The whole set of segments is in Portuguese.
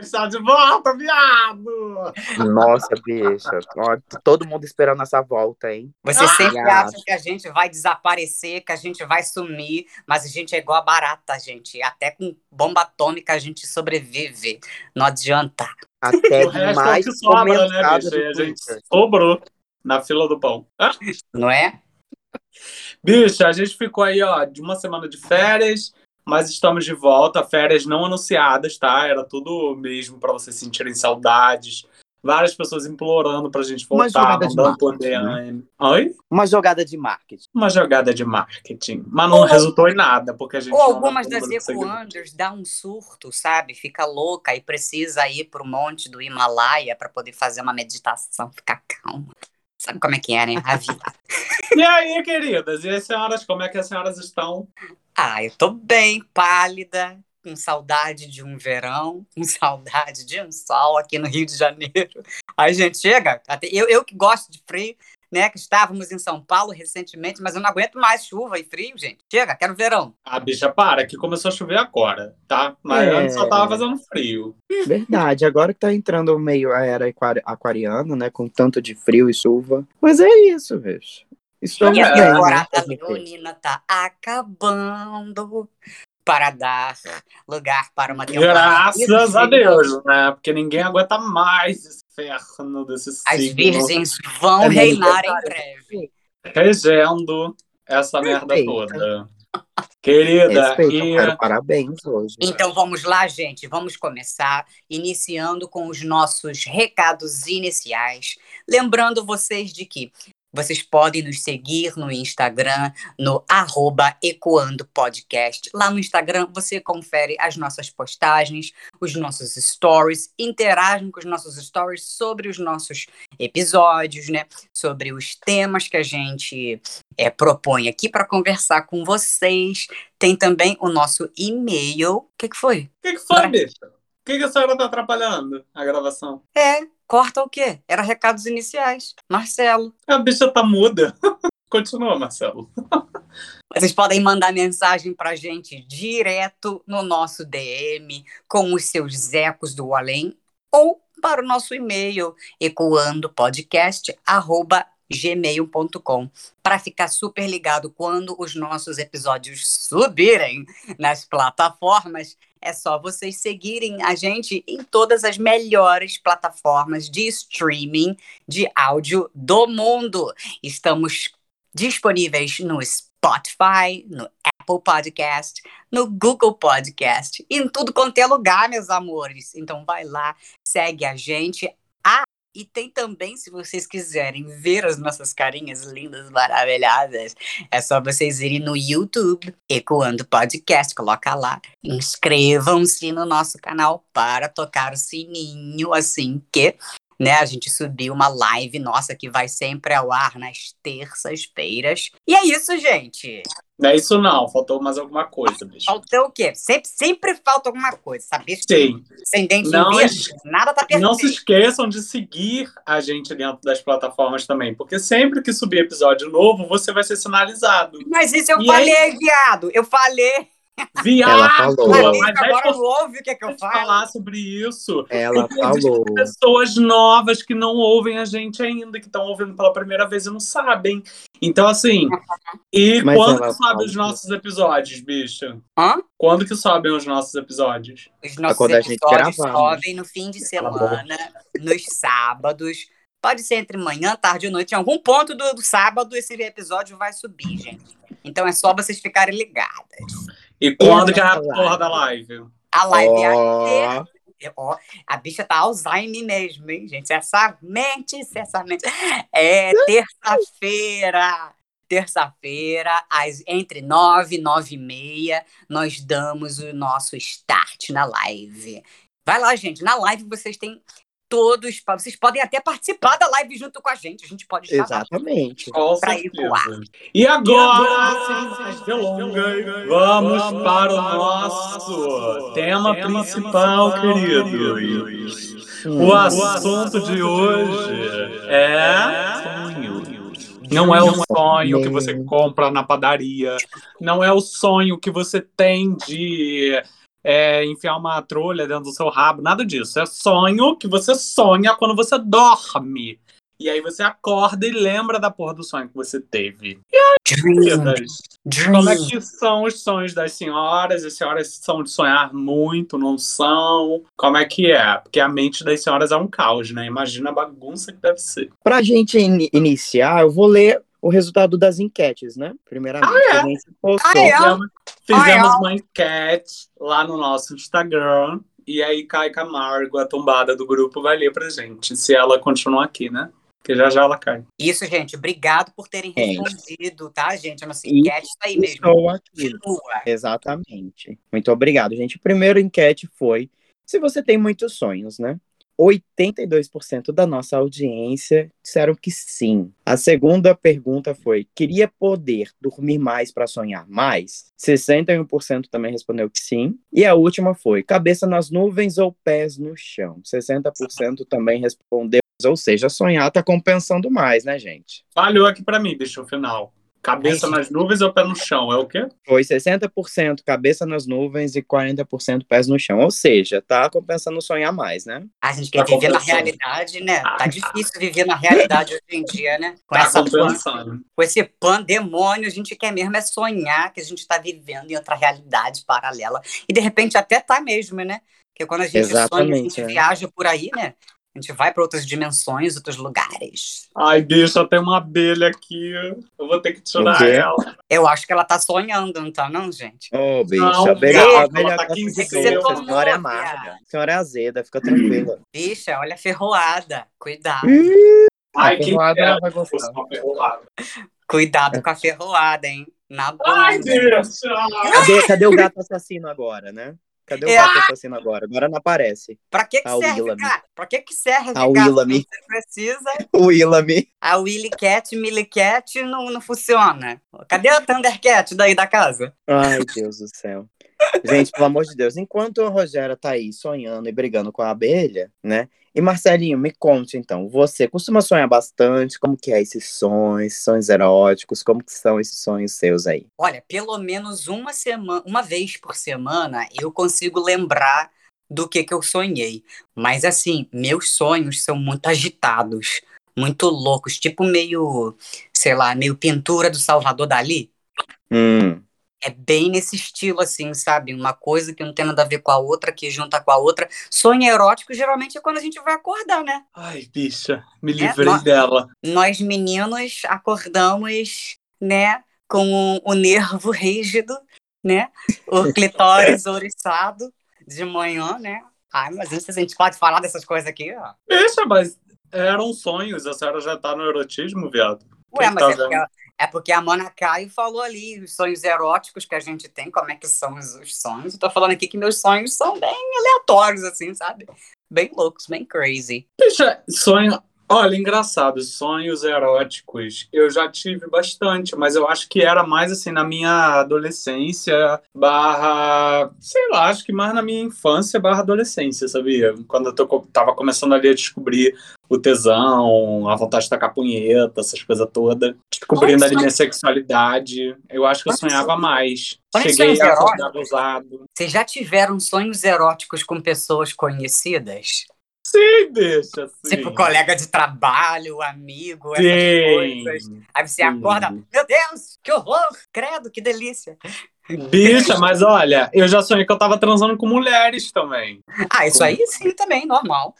está de volta, viado! Nossa, bicho. Ó, Todo mundo esperando essa volta, hein? Você sempre Ah. acha que a gente vai desaparecer, que a gente vai sumir, mas a gente é igual a barata, gente. Até com bomba atômica a gente sobrevive. Não adianta. Até O resto é o mais que sobra, né, E a gente sobrou na fila do pão. Ah, Não é? Bicho, a gente ficou aí, ó, de uma semana de férias, mas estamos de volta. Férias não anunciadas, tá? Era tudo mesmo pra vocês sentirem saudades. Várias pessoas implorando pra gente voltar, mandando marketing, né? Oi? Uma jogada de marketing. Uma jogada de marketing. Mas não Ou- resultou em nada, porque a gente. Ou algumas das ecoanders dá um surto, sabe? Fica louca e precisa ir pro monte do Himalaia para poder fazer uma meditação, ficar calma. Sabe como é que é, né? A vida. E aí, queridas? E as senhoras, como é que as senhoras estão? Ah, eu tô bem, pálida, com saudade de um verão, com saudade de um sol aqui no Rio de Janeiro. Aí, gente, chega. até- Eu, eu que gosto de frio, né? Que estávamos em São Paulo recentemente, mas eu não aguento mais chuva e frio, gente. Chega, quero verão. A bicha para, que começou a chover agora, tá? Mas É. antes só tava fazendo frio. Verdade, agora que tá entrando meio a era aquari- aquariana, né? Com tanto de frio e chuva. Mas é isso, bicho. Estamos E a temporada leonina tá acabando para dar lugar para uma temporada. Graças a. Deus, né? Porque ninguém aguenta mais esse ferno desse As signo virgens vão É reinar em breve. regendo essa merda toda. Querida, Respeito, e eu quero parabéns hoje. Então vamos lá, gente. Vamos começar iniciando com os nossos recados iniciais. Lembrando vocês de que vocês podem nos seguir no Instagram, no arroba Ecoando Podcast. Lá no Instagram você confere as nossas postagens, os nossos stories, interagem com os nossos stories sobre os nossos episódios, né? Sobre os temas que a gente é, propõe aqui para conversar com vocês. Tem também o nosso e-mail. O que, que foi? o que, que foi, bicho? O que, que a senhora tá atrapalhando a gravação? É, corta o quê? Era recados iniciais. Marcelo. A bicha tá muda. Continua, Marcelo. Vocês podem mandar mensagem pra gente direto no nosso DM com os seus ecos do além ou para o nosso e-mail ecoandopodcast@gmail.com para ficar super ligado quando os nossos episódios subirem nas plataformas. É só vocês seguirem a gente em todas as melhores plataformas de streaming de áudio do mundo. Estamos disponíveis no Spotify, no Apple Podcast, no Google Podcast, em tudo quanto é lugar, meus amores. Então vai lá, segue a gente. E tem também, se vocês quiserem ver as nossas carinhas lindas, maravilhosas, é só vocês irem no YouTube, Ecoando Podcast, coloca lá. Inscrevam-se no nosso canal para tocar o sininho assim que né? A gente subiu uma live nossa que vai sempre ao ar nas terças-feiras. E é isso, gente. Não é isso não, faltou mais alguma coisa, bicho. Faltou o quê? Sempre, sempre falta alguma coisa, sabe? Sim. Sem dente Não nada tá perfeito. Não se esqueçam de seguir a gente dentro das plataformas também, porque sempre que subir episódio novo, você vai ser sinalizado. Mas isso eu E falei, viado. Eu falei. Viado! Ela falou. Falei, Mas agora não ouve o que, é que eu falo. falar sobre isso. Ela falou. pessoas novas que não ouvem a gente ainda, que estão ouvindo pela primeira vez e não sabem. Então, assim, e Mas quando que sobem os nossos episódios, bicho? Hã? Quando que sobem os nossos episódios? Os nossos quando a gente episódios gravar, sobem no fim de semana, nos sábados. Pode ser entre manhã, tarde ou noite. Em algum ponto do, do sábado, esse episódio vai subir, gente. Então é só vocês ficarem ligadas. E quando que é a porra da live? A live é Ó, a ter- ó, a bicha tá Alzheimer mesmo, hein, gente? Essa mente, essa mente. É terça-feira. Terça-feira, entre nove e nove e meia, nós damos o nosso start na live. Vai lá, gente. Na live vocês têm todos. Vocês podem até participar da live junto com a gente. A gente pode chamar Exatamente. Com Pra ir certeza. voar. E agora, sem mais delongas, vamos para o nosso tema principal, queridos. O assunto de hoje é sonho. Não é o sonho que você compra na padaria. Não é o sonho que você tem de é, enfiar uma trolha dentro do seu rabo. Nada disso. É sonho que você sonha quando você dorme. E aí você acorda e lembra da porra do sonho que você teve. Dream, Queridas, dream. Como é que são os sonhos das senhoras? As senhoras são de sonhar muito, não são? Como é que é? Porque a mente das senhoras é um caos, né? Imagina a bagunça que deve ser. Pra gente in- iniciar, eu vou ler o resultado das enquetes, né? Primeiramente. Ah, é? A gente postou. Ah, é? Fizemos, uma enquete lá no nosso Instagram. E aí, Kai Camargo, a tombada do grupo, vai ler pra gente. Se ela continuar aqui, né? Porque já já ela cai. Isso, gente. Obrigado por terem É. respondido, tá, gente? A nossa E- enquete tá aí mesmo. Estou aqui. Continua. Exatamente. Muito obrigado, gente. A primeira enquete foi se você tem muitos sonhos, né? 82% da nossa audiência disseram que sim. A segunda pergunta foi: queria poder dormir mais para sonhar mais? 61% também respondeu que sim. E a última foi: cabeça nas nuvens ou pés no chão? 60% também respondeu, ou seja, sonhar tá compensando mais, né, gente? Falhou aqui pra mim, deixa o final. Cabeça Ai, nas nuvens ou pé no chão? É o quê? Foi 60% cabeça nas nuvens e 40% pés no chão. Ou seja, tá compensando sonhar mais, né? A gente quer Tá viver na realidade, né? Ah. Tá difícil viver na realidade hoje em dia, né? Com, Tá essa pan, com esse pandemônio, a gente quer mesmo é sonhar que a gente tá vivendo em outra realidade paralela. E de repente até tá mesmo, né? Porque quando a gente sonha, a Exatamente, gente é. viaja por aí, né? A gente vai para outras dimensões, outros lugares. Ai, bicha, tem uma abelha aqui. Eu vou ter que tirar ela. Eu acho que ela tá sonhando, não tá, não, gente? Ô, bicho, Não, a abelha, a abelha tá gosta aqui em de cima. doce, a senhora é amarga. A senhora é azeda, fica tranquila. Bicha, olha a ferroada. Cuidado. Ai, a ferroada ela vai gostar. Cuidado com a ferroada, hein? Na Ai, bunda. bicha! Cadê, cadê o gato assassino agora, né? Cadê o É. gato assassino agora? Agora não aparece. Pra que que A serve, Willamy. cara? Pra que que serve, A gato? Willamy. Você precisa. Willamy. A Willy Cat, Millie Cat não, não funciona. Cadê a Thundercat daí da casa? Ai, Deus do céu. Gente, pelo amor de Deus, enquanto a Rogéria tá aí sonhando e brigando com a abelha, né? E Marcelinho, me conte então, você costuma sonhar bastante? Como que é esses sonhos, sonhos eróticos? Como que são esses sonhos seus aí? Olha, pelo menos uma semana, uma vez por semana, eu consigo lembrar do que que eu sonhei. Mas assim, meus sonhos são muito agitados, muito loucos, tipo meio, sei lá, meio pintura do Salvador Dali. Hum, É bem nesse estilo, assim, sabe? Uma coisa que não tem nada a ver com a outra, que junta com a outra. Sonho erótico geralmente é quando a gente vai acordar, né? Ai, bicha, me É, livrei nós- dela. Nós meninos acordamos, né, com o nervo rígido, né? O clitóris ouriçado de manhã, né? Ai, mas se a gente pode falar dessas coisas aqui, ó. Bicha, mas eram sonhos. A senhora já tá no erotismo, viado? Ué, Quem mas tá é porque, é porque a Mana Caio falou ali os sonhos eróticos que a gente tem, como é que são os, os sonhos. Eu tô falando aqui que meus sonhos são bem aleatórios, assim, sabe? Bem loucos, bem crazy. Bicha, sonho. Olha, engraçado, sonhos eróticos eu já tive bastante, mas eu acho que era mais assim na minha adolescência, barra, sei lá, acho que mais na minha infância, barra adolescência, sabia? Quando eu tô, tava começando ali a descobrir o tesão, a vontade de tacar punheta, essas coisas todas, descobrindo ali minha sexualidade, eu acho que eu sonhava mais. Cheguei a acordar abusado. Vocês já tiveram sonhos eróticos com pessoas conhecidas? Sim, bicha, sim. Tipo, colega de trabalho, amigo, essas coisas. Sim. Aí você Sim. acorda, meu Deus, que horror, credo, que delícia. Bicha, mas olha, eu já sonhei que eu tava transando com mulheres também. Ah, isso aí sim também, normal.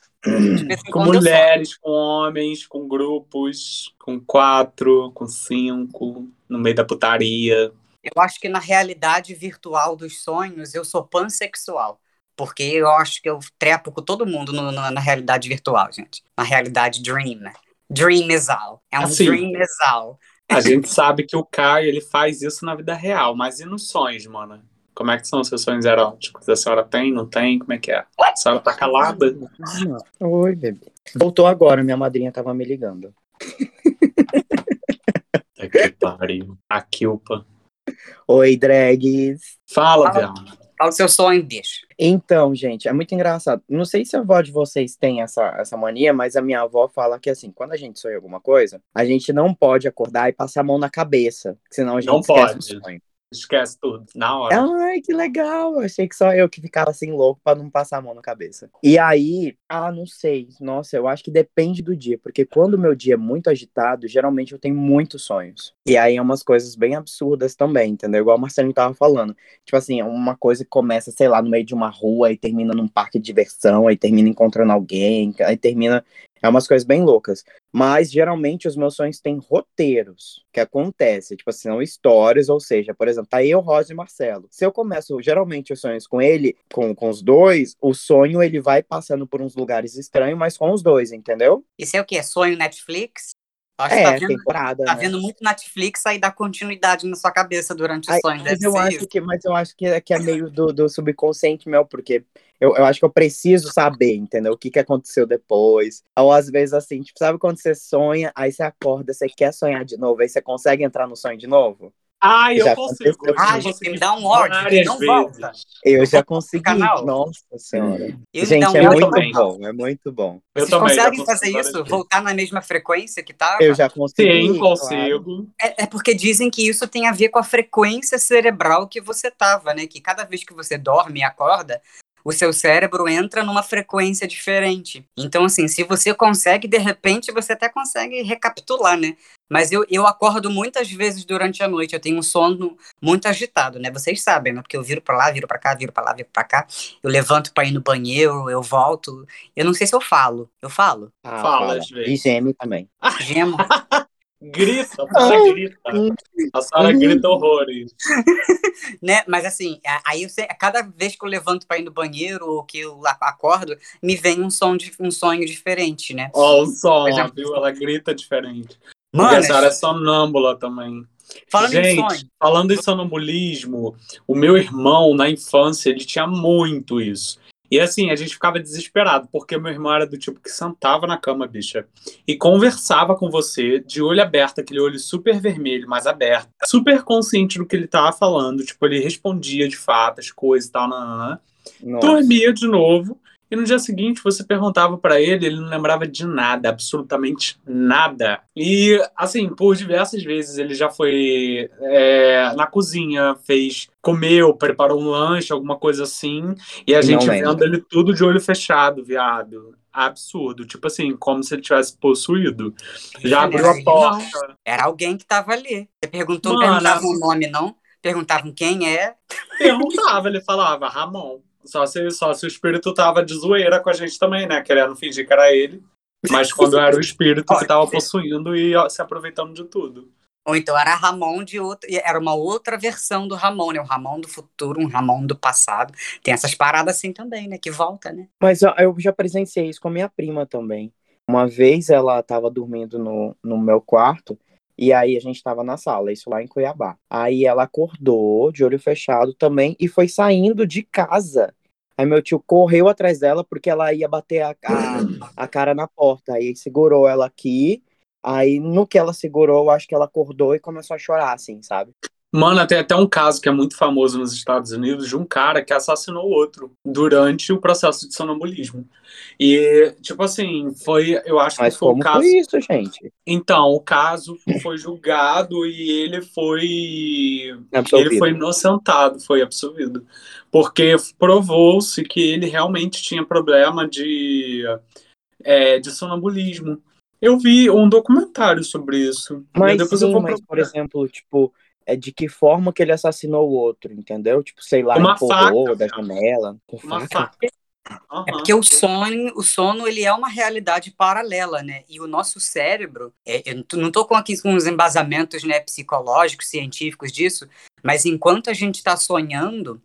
Com mulheres, com homens, com grupos, com quatro, com cinco, no meio da putaria. Eu acho que na realidade virtual dos sonhos eu sou pansexual. Porque eu acho que eu trepo com todo mundo no- no- na realidade virtual, gente. Na realidade dream. Dreamizal. É um Assim. dreamizal. A gente sabe que o Caio, ele faz isso na vida real, mas e nos sonhos, mano? Como é que são os seus sonhos eróticos? A senhora tem, não tem? Como é que é? A senhora tá calada? Oi, bebê. Voltou agora, minha madrinha tava me ligando. É que pariu. A Kilpa. Oi, drags. Fala, Fala. Fala o seu sonho, bicho. Então, gente, é muito engraçado. Não sei se a avó de vocês tem essa, essa mania, mas a minha avó fala que, assim, quando a gente sonha alguma coisa, a gente não pode acordar e passar a mão na cabeça, senão a gente Não esquece pode. o sonho. Esquece tudo. Na hora. Ai, que legal! Achei que só eu que ficava assim louco pra não passar a mão na cabeça. E aí, ah, não sei. Nossa, eu acho que depende do dia, porque quando o meu dia é muito agitado, geralmente eu tenho muitos sonhos. E aí é umas coisas bem absurdas também, entendeu? Igual o Marcelinho tava falando. Tipo assim, é uma coisa que começa, sei lá, no meio de uma rua e termina num parque de diversão, aí termina encontrando alguém, aí termina. É umas coisas bem loucas. Mas geralmente os meus sonhos têm roteiros que acontece, tipo assim, são histórias, ou seja, por exemplo, tá eu, Rosa e Marcelo. Se eu começo geralmente os sonhos com ele, com, com os dois, o sonho ele vai passando por uns lugares estranhos, mas com os dois, entendeu? Isso é o quê? Sonho Netflix? Acho que É, tá vendo, temporada. tá né? vendo muito Netflix aí dá continuidade na sua cabeça durante o sonho. mas, Deve eu acho isso. que, mas eu acho que é, que é meio do, do subconsciente meu, porque eu, eu acho que eu preciso saber, entendeu? O que, que aconteceu depois. Ou às vezes assim, tipo, sabe quando você sonha, aí você acorda, você quer sonhar de novo, aí você consegue entrar no sonho de novo? Ai, Já eu consigo. aconteceu. eu Ah, já gente, me dá um ódio, várias não vezes. volta. Eu já consegui. canal. Nossa senhora. Eu Gente, um é muito também. bom, é muito bom. Eu Vocês também já conseguem fazer isso? Voltar na mesma frequência que tava? Eu já consegui. Sim, claro. consigo. É, é porque dizem que isso tem a ver com a frequência cerebral que você tava, né? Que cada vez que você dorme e acorda, o seu cérebro entra numa frequência diferente. Então, assim, se você consegue, de repente, você até consegue recapitular, né? Mas eu, eu acordo muitas vezes durante a noite, eu tenho um sono muito agitado, né? Vocês sabem, né? Porque eu viro pra lá, viro pra cá, viro pra lá, viro pra cá. Eu levanto pra ir no banheiro, eu volto. Eu não sei se eu falo. Eu falo? Ah, Fala, fala. às vezes. E geme também. Gemo. Grita, a senhora grita. A senhora Hum. grita horrores. né? Mas assim, a- aí eu sei, cada vez que eu levanto pra ir no banheiro ou que eu acordo, me vem um som de um sonho diferente, né? Ó, o som, Mas é- ó, viu? Ela grita diferente. Mano, a senhora é sonâmbula também. falando em Gente, sonho, falando em sonambulismo, o meu irmão, na infância, ele tinha muito isso. E assim, a gente ficava desesperado, porque meu irmão era do tipo que sentava na cama, bicha, e conversava com você, de olho aberto, aquele olho super vermelho, mas aberto, super consciente do que ele tava falando. Tipo, ele respondia de fato as coisas e tal, nananã. Nossa. dormia de novo. E no dia seguinte você perguntava pra ele, ele não lembrava de nada, absolutamente nada. E assim, por diversas vezes ele já foi é, na cozinha, fez, comeu, preparou um lanche, alguma coisa assim, e a gente não lembra. vendo ele tudo de olho fechado, viado. Absurdo, tipo assim, como se ele tivesse possuído. Já abriu a Não. porta. era alguém que tava ali. Você perguntou, não Mano, perguntavam o nome, não? Perguntavam quem é. Perguntava, ele falava, Ramon. Só se, só se o espírito tava de zoeira com a gente também, né? Querendo fingir que era ele. Mas quando era o espírito que tava possuindo e ó, se aproveitando de tudo. Ou então era Ramon de outra. Era uma outra versão do Ramon, né? O Ramon do futuro, um Ramon do passado. Tem essas paradas assim também, né? Que volta, né? Mas ó, eu já presenciei isso com a minha prima também. Uma vez ela tava dormindo no, no meu quarto e aí a gente tava na sala, isso lá em Cuiabá. Aí ela acordou de olho fechado também e foi saindo de casa. Aí meu tio correu atrás dela porque ela ia bater a, a, a cara na porta. Aí segurou ela aqui. Aí no que ela segurou, acho que ela acordou e começou a chorar, assim, sabe? Mano, tem até um caso que é muito famoso nos Estados Unidos de um cara que assassinou o outro durante o processo de sonambulismo. E, tipo assim, foi. Eu acho Mas que foi um como caso. foi isso, gente? Então, o caso foi julgado e ele foi. Absolvido. Ele foi inocentado, foi absolvido. Porque provou-se que ele realmente tinha problema de, é, de sonambulismo. Eu vi um documentário sobre isso. Mas depois sim, eu vou mas, por exemplo, tipo, é de que forma que ele assassinou o outro, entendeu? Tipo, sei lá, Uma empurrou faca, da janela. Com Uma faca? faca. Aham. É porque o sono, o sono ele é uma realidade paralela, né? E o nosso cérebro, é, eu não tô com aqui com os embasamentos né, psicológicos, científicos disso, mas enquanto a gente está sonhando,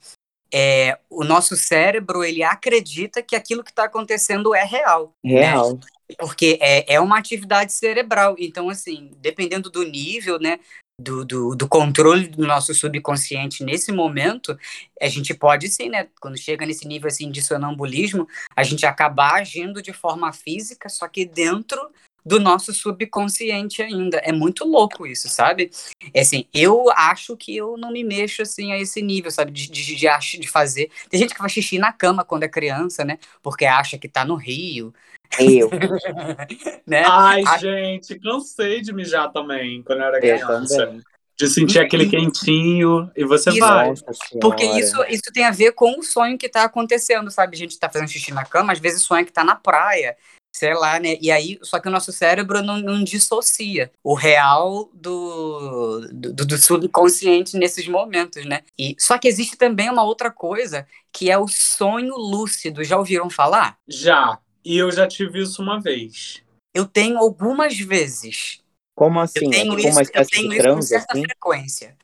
é, o nosso cérebro ele acredita que aquilo que está acontecendo é real. Real. Porque é, é uma atividade cerebral. Então, assim, dependendo do nível, né? Do, do, do, controle do nosso subconsciente nesse momento, a gente pode sim, né? Quando chega nesse nível assim de sonambulismo, a gente acabar agindo de forma física, só que dentro do nosso subconsciente ainda. É muito louco isso, sabe? É assim, eu acho que eu não me mexo assim a esse nível, sabe? De, de, de, de fazer. Tem gente que faz xixi na cama quando é criança, né? Porque acha que tá no Rio. Eu. né? Ai, a... gente, cansei de mijar também quando eu era criança. de sentir aquele quentinho e você isso, vai. Porque isso, isso tem a ver com o sonho que tá acontecendo, sabe? A gente tá fazendo xixi na cama, às vezes sonha que tá na praia sei lá, né? E aí, só que o nosso cérebro não, não dissocia o real do, do, do, subconsciente nesses momentos, né? E, só que existe também uma outra coisa, que é o sonho lúcido. Já ouviram falar? Já. E eu já tive isso uma vez. Eu tenho algumas vezes. Como assim? Eu tenho é tipo isso, eu tenho isso com certa assim? frequência.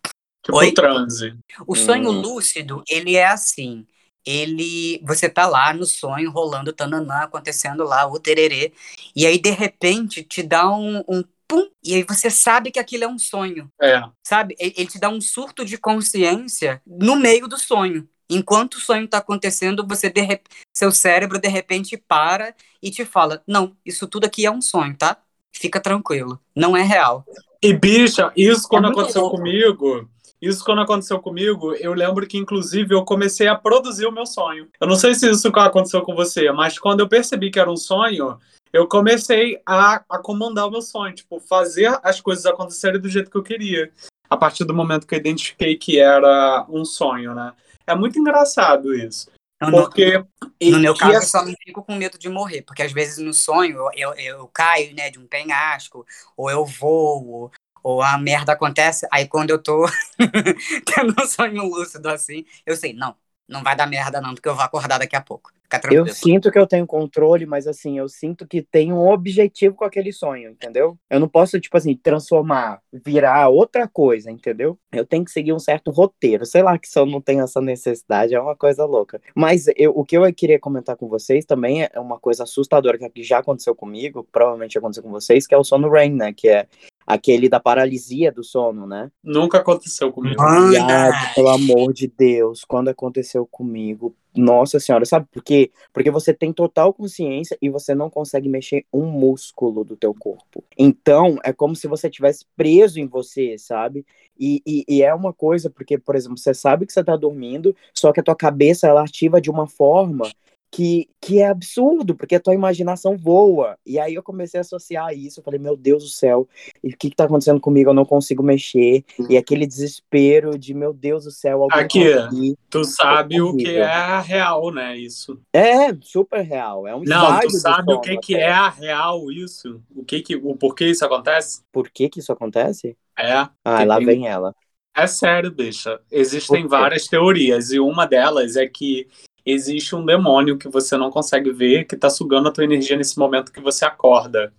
Tipo Oi? transe. O sonho hum. lúcido, ele é assim ele você tá lá no sonho rolando tananã acontecendo lá o tererê e aí de repente te dá um, um pum e aí você sabe que aquilo é um sonho é. sabe ele te dá um surto de consciência no meio do sonho enquanto o sonho está acontecendo você de, seu cérebro de repente para e te fala não isso tudo aqui é um sonho tá fica tranquilo não é real e bicha isso quando é aconteceu louco. comigo isso quando aconteceu comigo, eu lembro que inclusive eu comecei a produzir o meu sonho. Eu não sei se isso aconteceu com você, mas quando eu percebi que era um sonho, eu comecei a, a comandar o meu sonho, tipo, fazer as coisas acontecerem do jeito que eu queria. A partir do momento que eu identifiquei que era um sonho, né? É muito engraçado isso. porque no, no meu caso, eu só não fico com medo de morrer, porque às vezes no sonho eu, eu, eu caio, né, de um penhasco, ou eu voo, ou a merda acontece, aí quando eu tô tendo um sonho lúcido assim, eu sei, não, não vai dar merda não, porque eu vou acordar daqui a pouco. Eu sinto que eu tenho controle, mas assim, eu sinto que tem um objetivo com aquele sonho, entendeu? Eu não posso, tipo assim, transformar, virar outra coisa, entendeu? Eu tenho que seguir um certo roteiro. Sei lá que se eu não tenho essa necessidade, é uma coisa louca. Mas eu, o que eu queria comentar com vocês também é uma coisa assustadora que já aconteceu comigo, provavelmente aconteceu com vocês, que é o sono REM, né? Que é aquele da paralisia do sono, né? Nunca aconteceu comigo. Ai, pelo amor de Deus, quando aconteceu comigo, nossa senhora, sabe por quê? Porque você tem total consciência e você não consegue mexer um músculo do teu corpo. Então, é como se você tivesse preso em você, sabe? E, e, e, é uma coisa, porque, por exemplo, você sabe que você tá dormindo, só que a tua cabeça, ela ativa de uma forma que, que é absurdo, porque a tua imaginação voa. E aí eu comecei a associar isso, eu falei, meu Deus do céu, o que que tá acontecendo comigo? Eu não consigo mexer. E aquele desespero de, meu Deus do céu, alguém Aqui, tu sabe o que é real, né, isso? É, super real, é um Não, tu sabe o que que é a real isso? O que que, o porquê isso acontece? Por que que isso acontece? É. Ah, lá tem... vem ela. É sério, bicha. Existem várias teorias e uma delas é que existe um demônio que você não consegue ver, que está sugando a tua energia nesse momento que você acorda.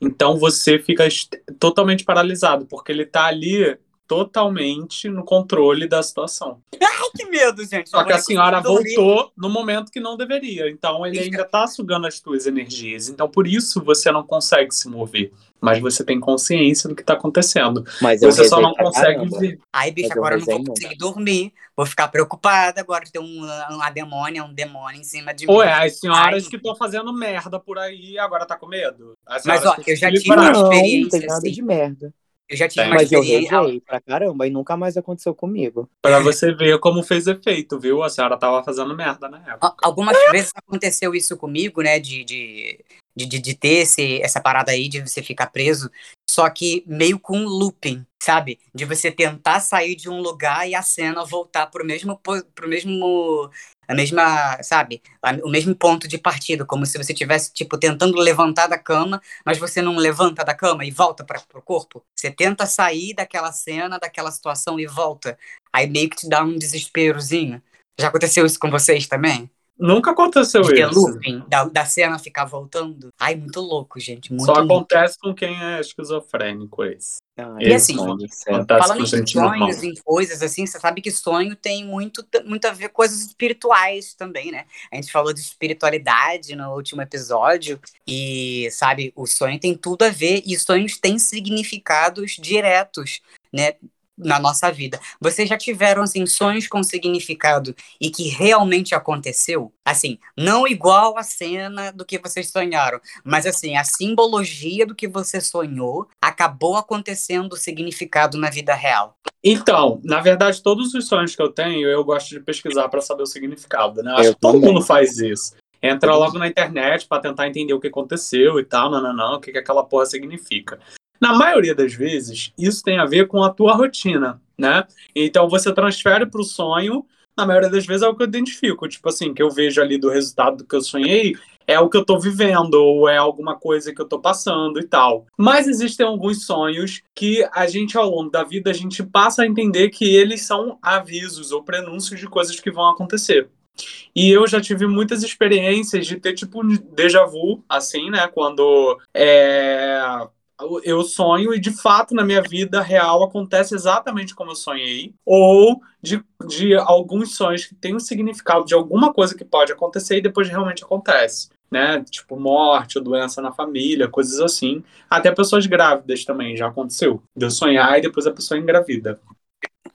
Então você fica totalmente paralisado, porque ele está ali totalmente no controle da situação. Ai, que medo, gente. Só que a senhora voltou no momento que não deveria. Então ele ainda está sugando as tuas energias. Então por isso você não consegue se mover. Mas você tem consciência do que está acontecendo. Mas você só não consegue ver. Ai, bicho, agora eu não vou conseguir dormir. Vou ficar preocupada agora tem um, uma demônia, um demônio em cima de mim. Ué, as senhoras Ai. que estão fazendo merda por aí agora tá com medo. Mas ó, eu já tive uma experiência. Não, não tem nada assim. de merda. Eu já tive uma Mas eu rezei pra caramba e nunca mais aconteceu comigo. Pra você ver como fez efeito, viu? A senhora tava fazendo merda na época. Algumas vezes aconteceu isso comigo, né? De, de, de, de, ter esse, essa parada aí de você ficar preso. Só que meio com um looping, sabe? De você tentar sair de um lugar e a cena voltar pro mesmo, pro mesmo a mesma, sabe, o mesmo ponto de partida, como se você tivesse tipo tentando levantar da cama, mas você não levanta da cama e volta para o corpo. Você tenta sair daquela cena, daquela situação e volta. Aí meio que te dá um desesperozinho. Já aconteceu isso com vocês também? Nunca aconteceu de isso. looping, da, da cena ficar voltando. Ai, muito louco, gente. Muito Só acontece com quem é esquizofrênico, esse. Ah, e assim, falando em sonhos, em coisas assim, você sabe que sonho tem muito, muito a ver com coisas espirituais também, né? A gente falou de espiritualidade no último episódio e, sabe, o sonho tem tudo a ver e sonhos têm significados diretos né, na nossa vida. Vocês já tiveram assim sonhos com significado e que realmente aconteceu? Assim, não igual a cena do que vocês sonharam, mas assim, a simbologia do que você sonhou acabou acontecendo o significado na vida real. Então, na verdade, todos os sonhos que eu tenho, eu gosto de pesquisar para saber o significado, né? Acho Eu que todo mundo faz isso. Entra logo na internet para tentar entender o que aconteceu e tal, não, não, não, o que, que aquela porra significa. Na maioria das vezes, isso tem a ver com a tua rotina, né? Então você transfere para o sonho, na maioria das vezes é o que eu identifico. Tipo assim, que eu vejo ali do resultado do que eu sonhei, é o que eu tô vivendo, ou é alguma coisa que eu tô passando e tal. Mas existem alguns sonhos que a gente, ao longo da vida, a gente passa a entender que eles são avisos ou prenúncios de coisas que vão acontecer. E eu já tive muitas experiências de ter, tipo, um déjà vu, assim, né? Quando é, eu sonho e, de fato, na minha vida real acontece exatamente como eu sonhei. Ou de, de alguns sonhos que têm um significado de alguma coisa que pode acontecer e depois realmente acontece. Né? Tipo, morte ou doença na família, coisas assim. Até pessoas grávidas também já aconteceu. De eu sonhar e depois a pessoa engravida.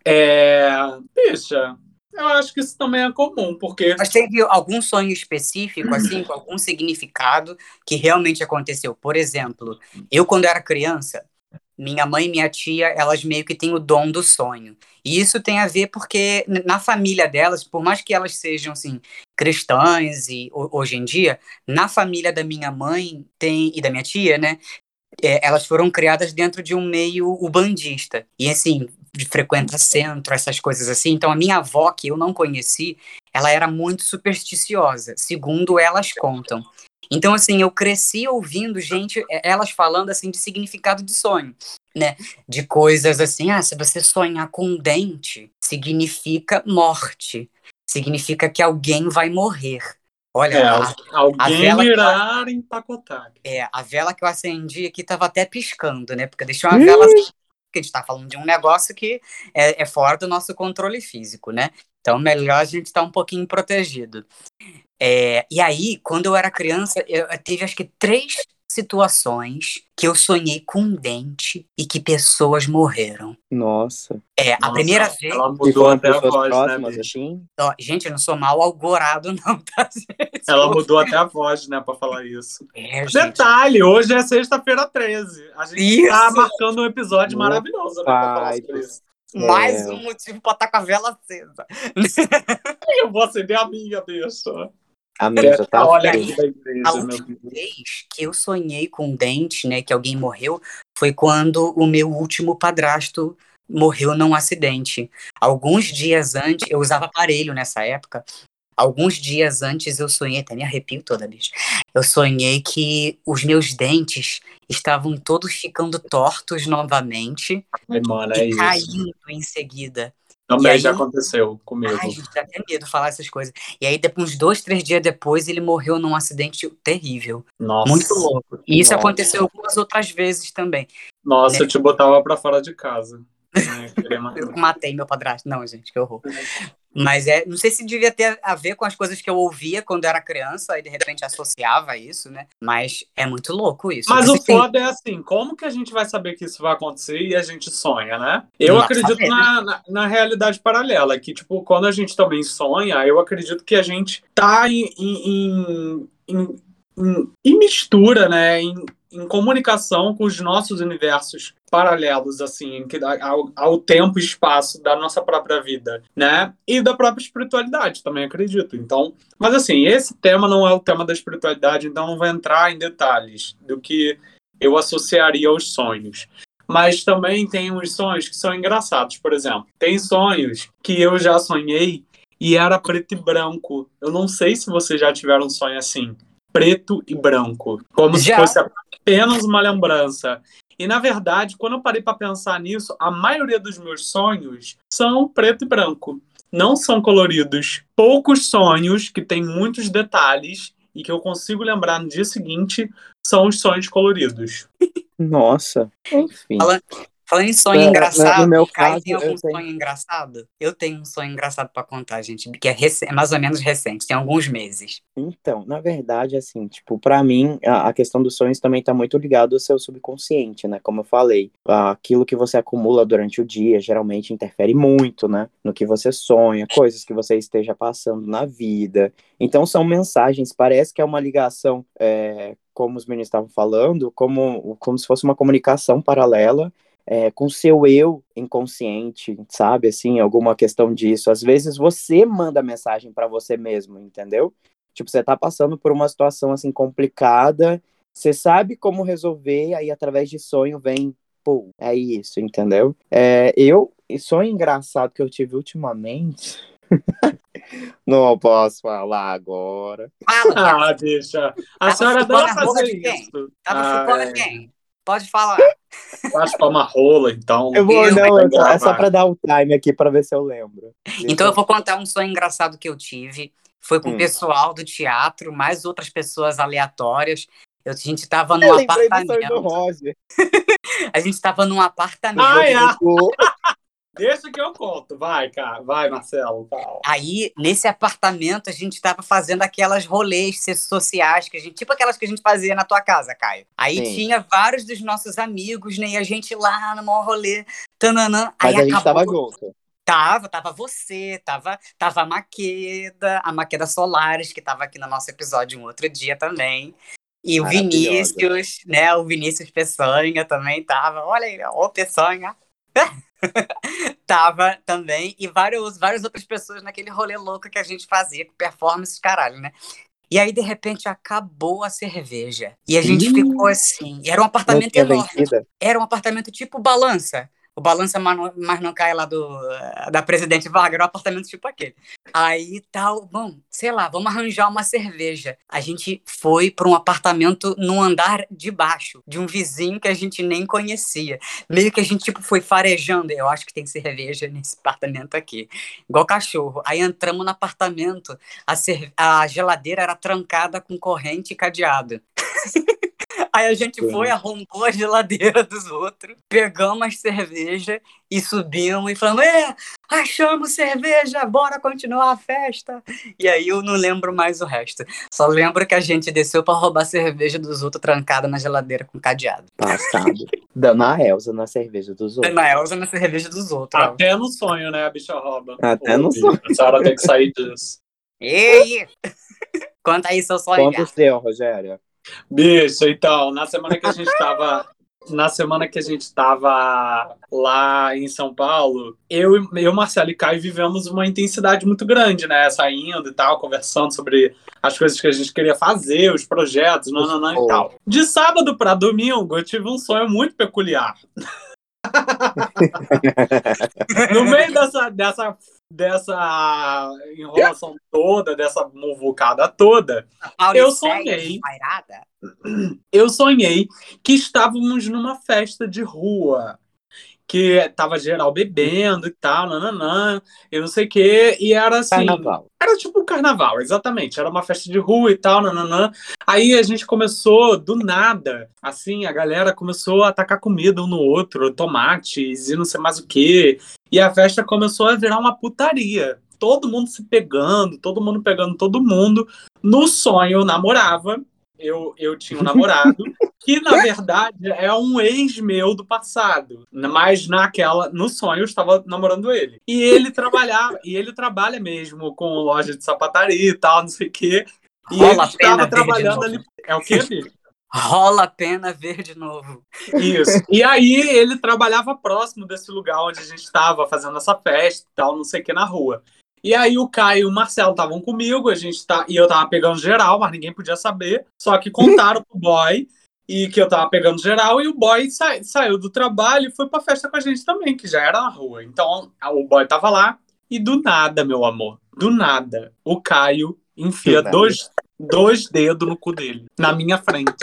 É. Bicha, eu acho que isso também é comum, porque. Mas teve algum sonho específico, assim, com algum significado que realmente aconteceu? Por exemplo, eu, quando era criança, minha mãe e minha tia, elas meio que têm o dom do sonho. E isso tem a ver porque na família delas, por mais que elas sejam, assim, cristãs e ho- hoje em dia, na família da minha mãe tem e da minha tia, né? é, elas foram criadas dentro de um meio ubandista. E assim, frequenta centro, essas coisas assim. Então a minha avó, que eu não conheci, ela era muito supersticiosa, segundo elas contam. Então, assim, eu cresci ouvindo gente, é, elas falando, assim, de significado de sonho, né? De coisas assim, ah, se você sonhar com um dente, significa morte. Significa que alguém vai morrer. Olha, É, a, alguém vela que irá empacotar. é, a vela que eu acendi aqui tava até piscando, né? Porque deixou uma vela assim, porque a gente tá falando de um negócio que é, é fora do nosso controle físico, né? Então, melhor a gente estar um pouquinho protegido. É, e aí, quando eu era criança, eu, eu teve acho que três situações que eu sonhei com um dente e que pessoas morreram. Nossa. É, a Nossa, primeira vez. Ela mudou até a voz, né, próximas, bicho? assim? ó, gente, eu não sou mal algorado, não, tá? Ela mudou até a voz, né, pra falar isso. É, gente. Detalhe, hoje é sexta-feira 13. A gente Isso. tá marcando um episódio Meu maravilhoso, né, pra falar sobre isso. Mais É. um motivo pra estar com a vela acesa. Eu vou acender a minha, bicho. Amiga, já tá Olha igreja, A última vez que eu sonhei com um dente, né, que alguém morreu, foi quando o meu último padrasto morreu num acidente. Alguns dias antes, eu usava aparelho nessa época. Alguns dias antes eu sonhei, até me arrepio toda, bicho. Eu sonhei que os meus dentes estavam todos ficando tortos novamente Ai, mano, é e isso. caindo em seguida. Também aí- já aconteceu comigo. Ai, gente, dá até medo falar essas coisas. E aí, depois, uns dois, três dias depois, ele morreu num acidente terrível. Nossa. Muito louco. E isso Nossa. aconteceu algumas outras vezes também. Nossa, Né? eu te botava pra fora de casa. né. Eu matei meu padrasto. Não, gente, que horror. Mas é, não sei se devia ter a ver com as coisas que eu ouvia quando eu era criança e de repente associava isso, né? Mas é muito louco isso. Mas o Existem- foda é assim, como que a gente vai saber que isso vai acontecer e a gente sonha, né? Eu pra acredito na, na, na realidade paralela, que, tipo, quando a gente também sonha, eu acredito que a gente tá em, em, em, em, em mistura, né? Em, em comunicação com os nossos universos paralelos, assim, ao, ao tempo e espaço da nossa própria vida, né? E da própria espiritualidade, também acredito. Então, mas assim, esse tema não é o tema da espiritualidade, então não vou entrar em detalhes do que eu associaria aos sonhos. Mas também tem uns sonhos que são engraçados. Por exemplo, tem sonhos que eu já sonhei e era preto e branco. Eu não sei se vocês já tiveram um sonho assim, preto e branco, como se Já. fosse apenas uma lembrança. E na verdade, quando eu parei para pensar nisso, a maioria dos meus sonhos são preto e branco. Não são coloridos. Poucos sonhos que têm muitos detalhes e que eu consigo lembrar no dia seguinte são os sonhos coloridos. Nossa. Enfim. Fala- Falando em sonho É, no- engraçado, no meu caso, tem algum eu tenho- sonho engraçado? Eu tenho um sonho engraçado pra contar, gente, que é, é mais ou menos recente, tem alguns meses. Então, na verdade, assim, tipo, pra mim, a, a questão dos sonhos também tá muito ligado ao seu subconsciente, né? Como eu falei, aquilo que você acumula durante o dia geralmente interfere muito, né? No que você sonha, coisas que você esteja passando na vida. Então, são mensagens, parece que é uma ligação, é, como os meninos estavam falando, como, como se fosse uma comunicação paralela é, com seu eu inconsciente, sabe? Assim, alguma questão disso. Às vezes você manda mensagem pra você mesmo, entendeu? Tipo, você tá passando por uma situação assim complicada, você sabe como resolver, aí através de sonho vem, pô, é isso, entendeu? É, eu, e sonho engraçado que eu tive ultimamente. Não posso falar agora. Fala, Ah, deixa. A senhora adora fazer isso. tava Ah, chupando é. quem? Pode falar. Acho que é uma rola, então. Eu vou, Eu- não, eu- é só Vai. pra dar o time aqui pra ver se eu lembro. Então eu vou contar um sonho engraçado que eu tive. Foi com o Hum. pessoal do teatro, mais outras pessoas aleatórias. Eu- a gente tava Eu num lembrei do sonho do apartamento. Roger. A gente tava num apartamento. Ah, é. O- Deixa que eu conto. Vai, cara. Vai, Marcelo. Aí, nesse apartamento, a gente tava fazendo aquelas rolês sociais, que a gente, tipo aquelas que a gente fazia na tua casa, Caio. Aí Sim. tinha vários dos nossos amigos, né? E a gente lá no maior rolê. Tananã. Mas Aí a gente acabou. tava junto. Tava, tava você, tava, tava a Maqueda, a Maqueda Solares, que tava aqui no nosso episódio um outro dia também. E o. Vinícius, né? O Vinícius Peçanha também tava. Olha aí, ó, o Peçanha. tava também. E vários, várias outras pessoas naquele rolê louco que a gente fazia, com performance, caralho, né? E aí, de repente, acabou a cerveja. E a gente Ih. ficou assim. E era um apartamento enorme vencida. era um apartamento tipo balança. O balança mas não, mas não cai lá do, da Presidente Vargas, era um apartamento tipo aquele. Aí tal, bom, sei lá, vamos arranjar uma cerveja. A gente foi para um apartamento no andar de baixo, de um vizinho que a gente nem conhecia. Meio que a gente tipo foi farejando, eu acho que tem cerveja nesse apartamento aqui. Igual cachorro. Aí entramos no apartamento, a, a geladeira era trancada com corrente e cadeado. Aí a gente Sim. foi, arrombou a geladeira dos outros, pegamos as cerveja e subimos e falamos: É, achamos cerveja, bora continuar a festa. E aí eu não lembro mais o resto. Só lembro que a gente desceu pra roubar a cerveja dos outros trancada na geladeira com cadeado. Passado. Dando a Elza na cerveja dos outros. Na Elza na cerveja dos outros. Até no sonho, né, a bicha rouba. Até Ô, no bicho, sonho. A senhora tem que sair disso. Ei! Conta aí seu sonho. Conta o seu, Rogério. Bicho, então, na semana que a gente tava. Na semana que a gente tava lá em São Paulo, eu, eu, Marcelo e Caio vivemos uma intensidade muito grande, né? Saindo e tal, conversando sobre as coisas que a gente queria fazer, os projetos, nananã e tal. De sábado pra domingo, eu tive um sonho muito peculiar. no meio dessa, dessa, dessa enrolação toda, dessa muvucada toda, Eu sonhei. Eu sonhei que estávamos numa festa de rua. Que tava geral bebendo e tal, nananã, e não sei o quê, e era assim. Carnaval. Era tipo um carnaval, exatamente. Era uma festa de rua e tal, nananã. Aí a gente começou, do nada, assim, a galera começou a atacar comida um no outro, tomates e não sei mais o quê. E a festa começou a virar uma putaria. Todo mundo se pegando, todo mundo pegando todo mundo. No sonho, eu namorava. Eu, eu tinha um namorado, que na verdade é um ex meu do passado. Mas naquela, no sonho, eu estava namorando ele. E ele trabalhava, e ele trabalha mesmo com loja de sapataria e tal, não sei o quê. E Rola ele estava trabalhando ali. É o quê, bicho? Rola a pena ver de novo. Isso. E aí ele trabalhava próximo desse lugar onde a gente estava fazendo essa festa e tal, não sei o que, na rua. E aí o Caio e o Marcelo estavam comigo, a gente tá, e eu tava pegando geral, mas ninguém podia saber. Só que contaram pro boy e que eu tava pegando geral, e o boy sa- saiu do trabalho e foi pra festa com a gente também, que já era na rua. Então o boy tava lá, e do nada, meu amor, do nada, o Caio enfia Do dois, dois dedos no cu dele, na minha frente.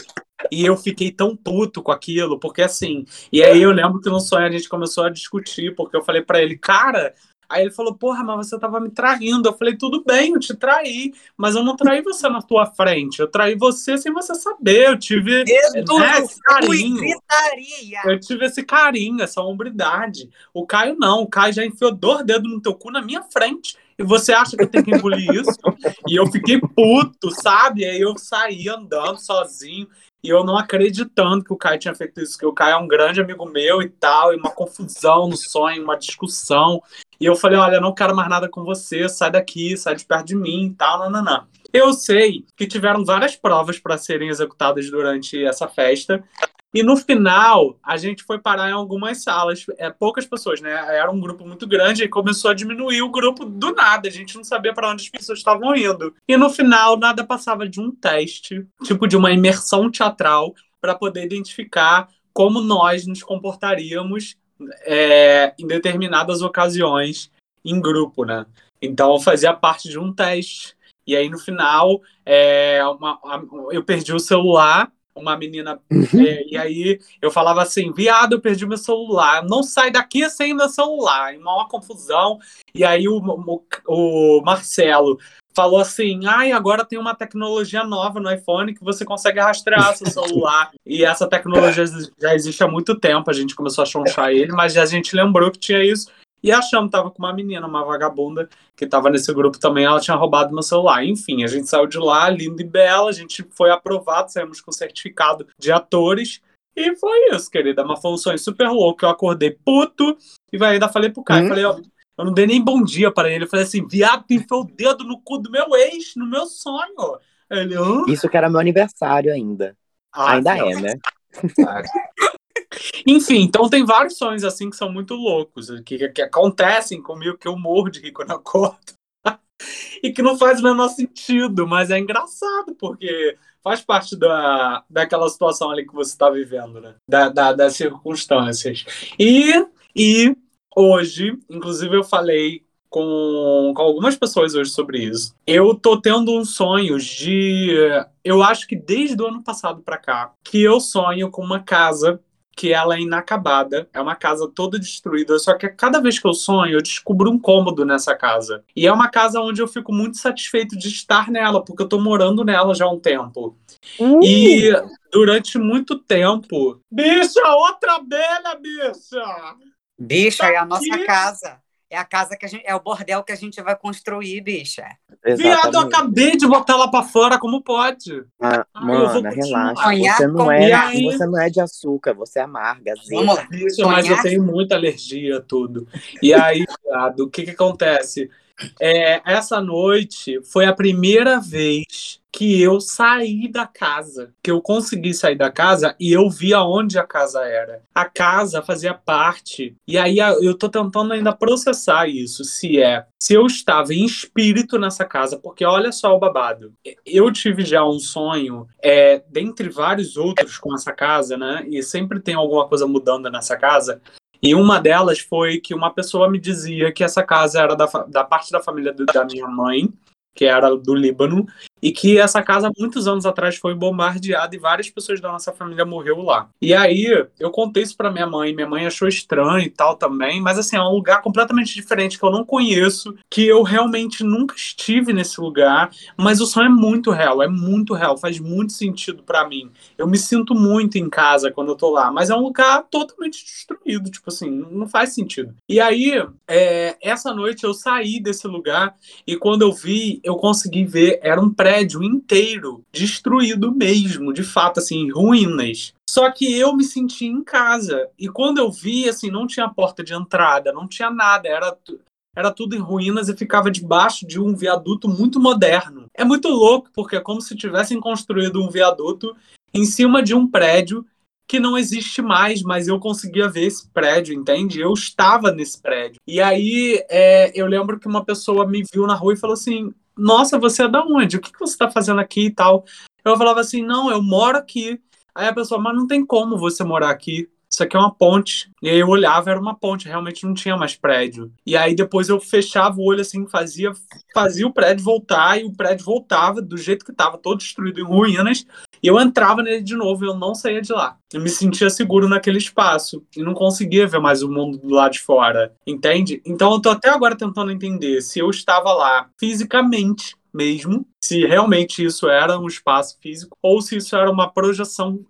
E eu fiquei tão puto com aquilo, porque assim. E aí eu lembro que no sonho a gente começou a discutir, porque eu falei pra ele, cara, Aí ele falou, porra, mas você tava me traindo. Eu falei, tudo bem, eu te traí, mas eu não traí você na tua frente. Eu traí você sem você saber. Eu tive Dedo né, esse carinho. gritaria. Eu tive esse carinho, essa hombridade. O Caio não. O Caio já enfiou dois dedos no teu cu na minha frente. E você acha que eu tenho que engolir isso? E eu fiquei puto, sabe? Aí eu saí andando sozinho. E eu não acreditando que o Caio tinha feito isso, que o Caio é um grande amigo meu e tal, e uma confusão no sonho, uma discussão. E eu falei: olha, não quero mais nada com você, sai daqui, sai de perto de mim e tal, não. Eu sei que tiveram várias provas para serem executadas durante essa festa. E no final, a gente foi parar em algumas salas, é, poucas pessoas, né? Era um grupo muito grande e começou a diminuir o grupo do nada. A gente não sabia para onde as pessoas estavam indo. E no final, nada passava de um teste, tipo de uma imersão teatral, para poder identificar como nós nos comportaríamos é, em determinadas ocasiões em grupo, né? Então, fazia parte de um teste. E aí, no final, é, uma- eu perdi o celular uma menina. é, e aí eu falava assim: viado, eu perdi meu celular. Não sai daqui sem meu celular. E uma confusão. E aí o, o, o Marcelo falou assim: ai, agora tem uma tecnologia nova no iPhone que você consegue rastrear seu celular. e essa tecnologia já existe há muito tempo. A gente começou a chonchar ele, mas a gente lembrou que tinha isso. E achamos, tava com uma menina, uma vagabunda, que tava nesse grupo também, ela tinha roubado meu celular. Enfim, a gente saiu de lá, linda e bela, a gente foi aprovado, saímos com certificado de atores. E foi isso, querida. Mas foi um sonho super louco. Eu acordei puto e vai, ainda falei pro Caio, Hum. falei, ó, eu não dei nem bom dia para ele. Eu falei assim, viado, tu enfiou o dedo no cu do meu ex, no meu sonho. Ele, Hã? Isso que era meu aniversário ainda. Ah, ainda não. é, né? Enfim, então tem vários sonhos assim que são muito loucos, que, que, acontecem comigo, que eu morro de rir quando eu acordo. e que não faz o menor sentido, mas é engraçado, porque faz parte da, daquela situação ali que você está vivendo, né? Da, da- das circunstâncias. E, e hoje, inclusive eu falei com, com algumas pessoas hoje sobre isso. Eu tô tendo um sonho de. Eu acho que desde o ano passado para cá, que eu sonho com uma casa que ela é inacabada, é uma casa toda destruída, só que cada vez que eu sonho, eu descubro um cômodo nessa casa. E é uma casa onde eu fico muito satisfeito de estar nela, porque eu tô morando nela já há um tempo. E durante muito tempo. Bicha, outra abelha, bicha! Bicha, é a Tá nossa aqui. casa. É a casa que a gente. É o bordel que a gente vai construir, bicha. Viado, eu Exatamente. acabei de botar ela pra fora, como pode? Ah, Ah, mana, relaxa. Sonhar Você não, é, você não é de açúcar, você é amarga, Vamos mas eu tenho muita alergia a tudo. E aí, viado, o que que acontece? É, essa noite foi a primeira vez que eu saí da casa, que eu consegui sair da casa e eu vi aonde a casa era. A casa fazia parte. E aí eu tô tentando ainda processar isso, se é, se eu estava em espírito nessa casa, porque olha só o babado. Eu tive já um sonho, é, dentre vários outros com essa casa, né? E sempre tem alguma coisa mudando nessa casa. E uma delas foi que uma pessoa me dizia que essa casa era da, da parte da família do- da minha mãe, que era do Líbano, e que essa casa, muitos anos atrás, foi bombardeada e várias pessoas da nossa família morreu lá. E aí, eu contei isso pra minha mãe, minha mãe achou estranho e tal também, mas assim, é um lugar completamente diferente que eu não conheço, que eu realmente nunca estive nesse lugar, mas o sonho é muito real, é muito real, faz muito sentido pra mim. Eu me sinto muito em casa quando eu tô lá, mas é um lugar totalmente destruído, tipo assim, não faz sentido. E aí, é, essa noite eu saí desse lugar e quando eu vi, eu consegui ver, era um prédio inteiro destruído mesmo, de fato, assim, ruínas. Só que eu me senti em casa. E quando eu vi, assim, não tinha porta de entrada, não tinha nada, era, era tudo em ruínas e ficava debaixo de um viaduto muito moderno. É muito louco, porque é como se tivessem construído um viaduto em cima de um prédio que não existe mais, mas eu conseguia ver esse prédio, entende? Eu estava nesse prédio. E aí é, eu lembro que uma pessoa me viu na rua e falou assim: Nossa, você é da onde? O que, que você está fazendo aqui e tal? Eu falava assim: Não, eu moro aqui. Aí a pessoa, mas não tem como você morar aqui. Isso aqui é uma ponte. E aí eu olhava, era uma ponte, realmente não tinha mais prédio. E aí depois eu fechava o olho assim, fazia, fazia o prédio voltar e o prédio voltava do jeito que estava, todo destruído em ruínas. E eu entrava nele de novo e eu não saía de lá. Eu me sentia seguro naquele espaço e não conseguia ver mais o mundo do lado de fora, entende? Então eu tô até agora tentando entender se eu estava lá fisicamente mesmo, se realmente isso era um espaço físico ou se isso era uma projeção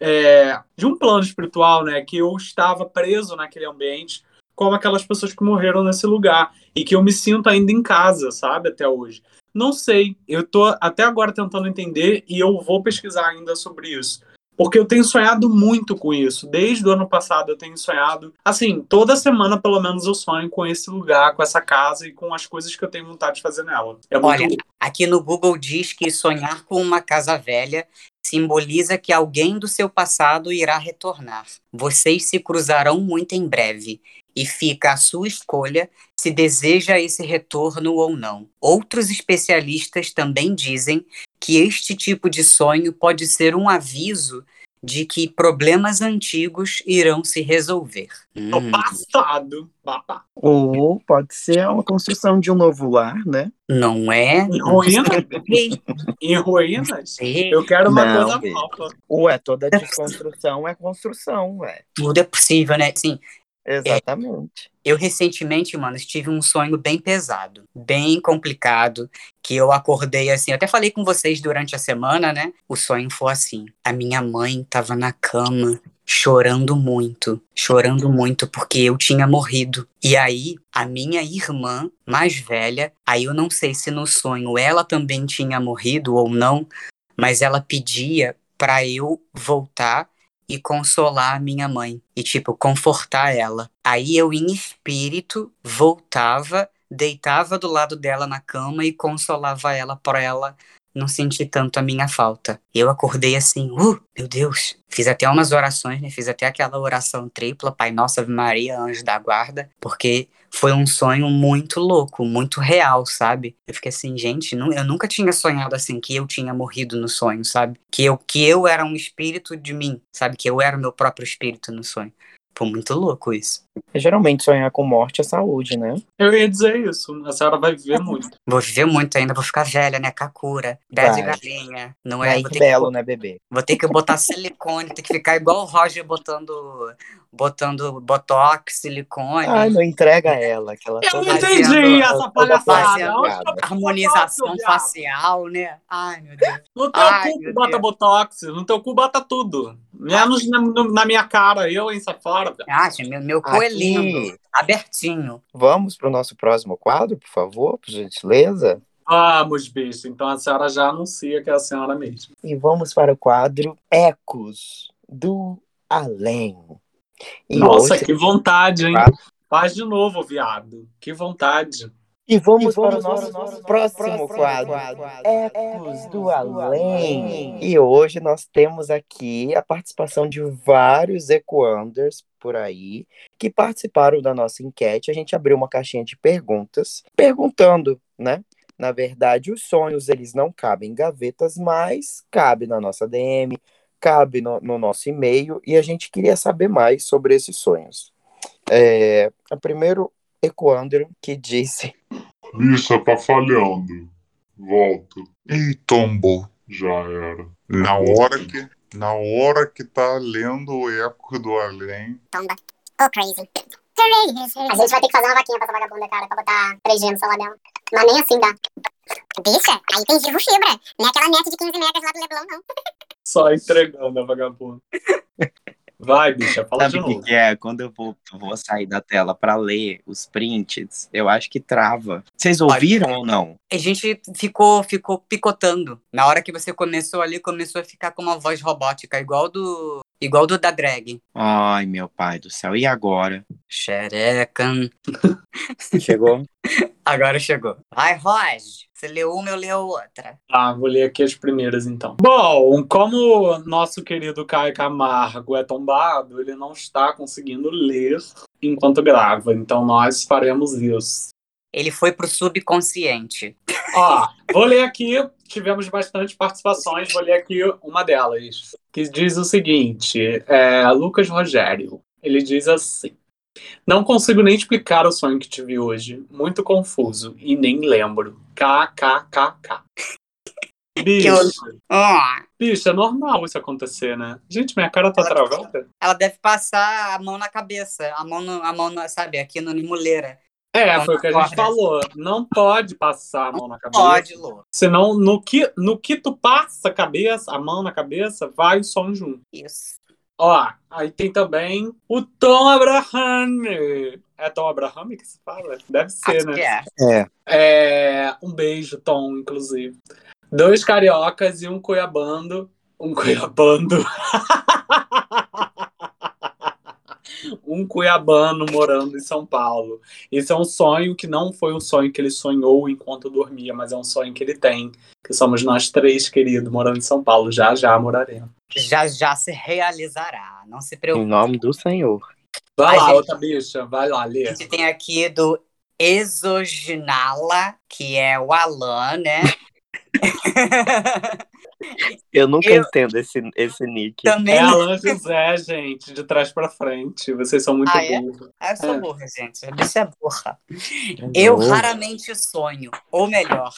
é, de um plano espiritual, né? Que eu estava preso naquele ambiente como aquelas pessoas que morreram nesse lugar e que eu me sinto ainda em casa, sabe, até hoje. Não sei, eu tô até agora tentando entender e eu vou pesquisar ainda sobre isso. Porque eu tenho sonhado muito com isso. Desde o ano passado eu tenho sonhado. Assim, toda semana, pelo menos, eu sonho com esse lugar, com essa casa e com as coisas que eu tenho vontade de fazer nela. É Olha, aqui no Google diz que sonhar com uma casa velha simboliza que alguém do seu passado irá retornar. Vocês se cruzarão muito em breve e fica a sua escolha se deseja esse retorno ou não. Outros especialistas também dizem que este tipo de sonho pode ser um aviso de que problemas antigos irão se resolver. No hum. passado. Ou pode ser uma construção de um novo lar, né? Não é? Em ruínas? em ruínas? Eu quero uma Não, coisa nova. Ué, toda desconstrução é construção, ué. Tudo é possível, né? Sim, Exatamente. É, eu recentemente, mano, tive um sonho bem pesado, bem complicado, que eu acordei assim, até falei com vocês durante a semana, né? O sonho foi assim: a minha mãe tava na cama chorando muito, chorando muito porque eu tinha morrido. E aí, a minha irmã mais velha, aí eu não sei se no sonho ela também tinha morrido ou não, mas ela pedia para eu voltar e consolar minha mãe e tipo confortar ela. Aí eu em espírito voltava, deitava do lado dela na cama e consolava ela para ela não sentir tanto a minha falta. Eu acordei assim, uh, meu Deus. Fiz até umas orações, né? Fiz até aquela oração tripla, Pai Nossa Ave Maria, Anjo da Guarda, porque foi um sonho muito louco, muito real, sabe? Eu fiquei assim, gente, não, eu nunca tinha sonhado assim que eu tinha morrido no sonho, sabe? Que eu, que eu era um espírito de mim, sabe? Que eu era o meu próprio espírito no sonho. Foi muito louco isso. Geralmente sonhar com morte é saúde, né? Eu ia dizer isso. A senhora vai viver muito. Vou viver muito ainda, vou ficar velha, né? Kakura, pé de galinha. Não é? Vou belo, que... né, bebê? Vou ter que botar silicone, ter que ficar igual o Roger botando botando botox, silicone. Ai, não entrega ela. Que ela eu não entendi essa palhaçada. Harmonização facial, né? Ai, meu Deus. No teu Ai, cu bota Deus. botox, no teu cu bota tudo. Menos na, na, minha cara, eu em fora. Ah, meu, meu cu é lindo, abertinho. Vamos para o nosso próximo quadro, por favor, por gentileza? Vamos, bicho. Então a senhora já anuncia que é a senhora mesmo. E vamos para o quadro Ecos do Além. E Nossa, hoje... que vontade, hein? Faz de novo, viado. Que vontade. E vamos, e vamos para o nosso, nosso próximo, próximo quadro, quadro, Ecos do Além. E hoje nós temos aqui a participação de vários Ecoanders por aí que participaram da nossa enquete. A gente abriu uma caixinha de perguntas, perguntando, né? Na verdade, os sonhos eles não cabem em gavetas, mas cabe na nossa DM, cabe no, no nosso e-mail e a gente queria saber mais sobre esses sonhos. É, a primeiro Ecoander que disse: Bicha, tá falhando. Volta. Ih, tombou. Já era. Na hora que, na hora que tá lendo o eco do além. Tomba. Oh, crazy. A gente vai ter que fazer uma vaquinha pra essa vagabunda, cara, pra botar 3G no celular dela. Mas nem assim dá. Bicha, aí tem Givo Fibra. Não é aquela net de 15 megas lá do Leblon, não. Só entregando a vagabunda. Vai, bicha, fala Sabe o que, que, é? Quando eu vou, vou sair da tela para ler os prints, eu acho que trava. Vocês ouviram ou não? A gente ficou, ficou picotando. Na hora que você começou ali, começou a ficar com uma voz robótica, igual do. Igual do da drag. Ai, meu pai do céu. E agora? Xerecan. Chegou? Agora chegou. Vai, Roj. Você leu uma, eu leio outra. Ah, vou ler aqui as primeiras então. Bom, como nosso querido Caio Camargo é tombado, ele não está conseguindo ler enquanto grava. Então nós faremos isso. Ele foi pro subconsciente. Ó, vou ler aqui. Tivemos bastante participações. Vou ler aqui uma delas. Que diz o seguinte: é, Lucas Rogério. Ele diz assim. Não consigo nem explicar o sonho que tive hoje. Muito confuso e nem lembro. KKKK. Bicho, Ah, bicho, é normal isso acontecer, né? Gente, minha cara tá Ela- travada. ela deve passar a mão na cabeça, a mão, no, a mão no- sabe, aqui no muleira. É, foi o que a gente falou. Não pode passar a mão na cabeça. Pode, Lu. Senão, no que, no que tu passa a cabeça, a mão na cabeça, vai o som junto. Isso. Ó, aí tem também o Tom Abraham. É Tom Abraham que se fala? Deve ser, Acho né? é. É. É, um beijo, Tom, inclusive. Dois cariocas e um cuiabando. Um cuiabando. um cuiabano morando em São Paulo. Isso é um sonho que não foi um sonho que ele sonhou enquanto dormia, mas é um sonho que ele tem. Que somos nós três, querido, morando em São Paulo. Já já moraremos. Já já se realizará. Não se Em preocupe. nome do Senhor. Vai Ai, lá, gente. outra bicha. Vai lá, A Lê. gente tem aqui do Exoginala, que é o Alan, né? Eu nunca Eu- entendo esse, esse nick. Também É. Alan José, gente, de trás pra frente. Vocês são muito Ah, é? burros. Ah, eu sou É. burra, gente. A bicha é burra. Eu Nojo. raramente sonho, ou melhor,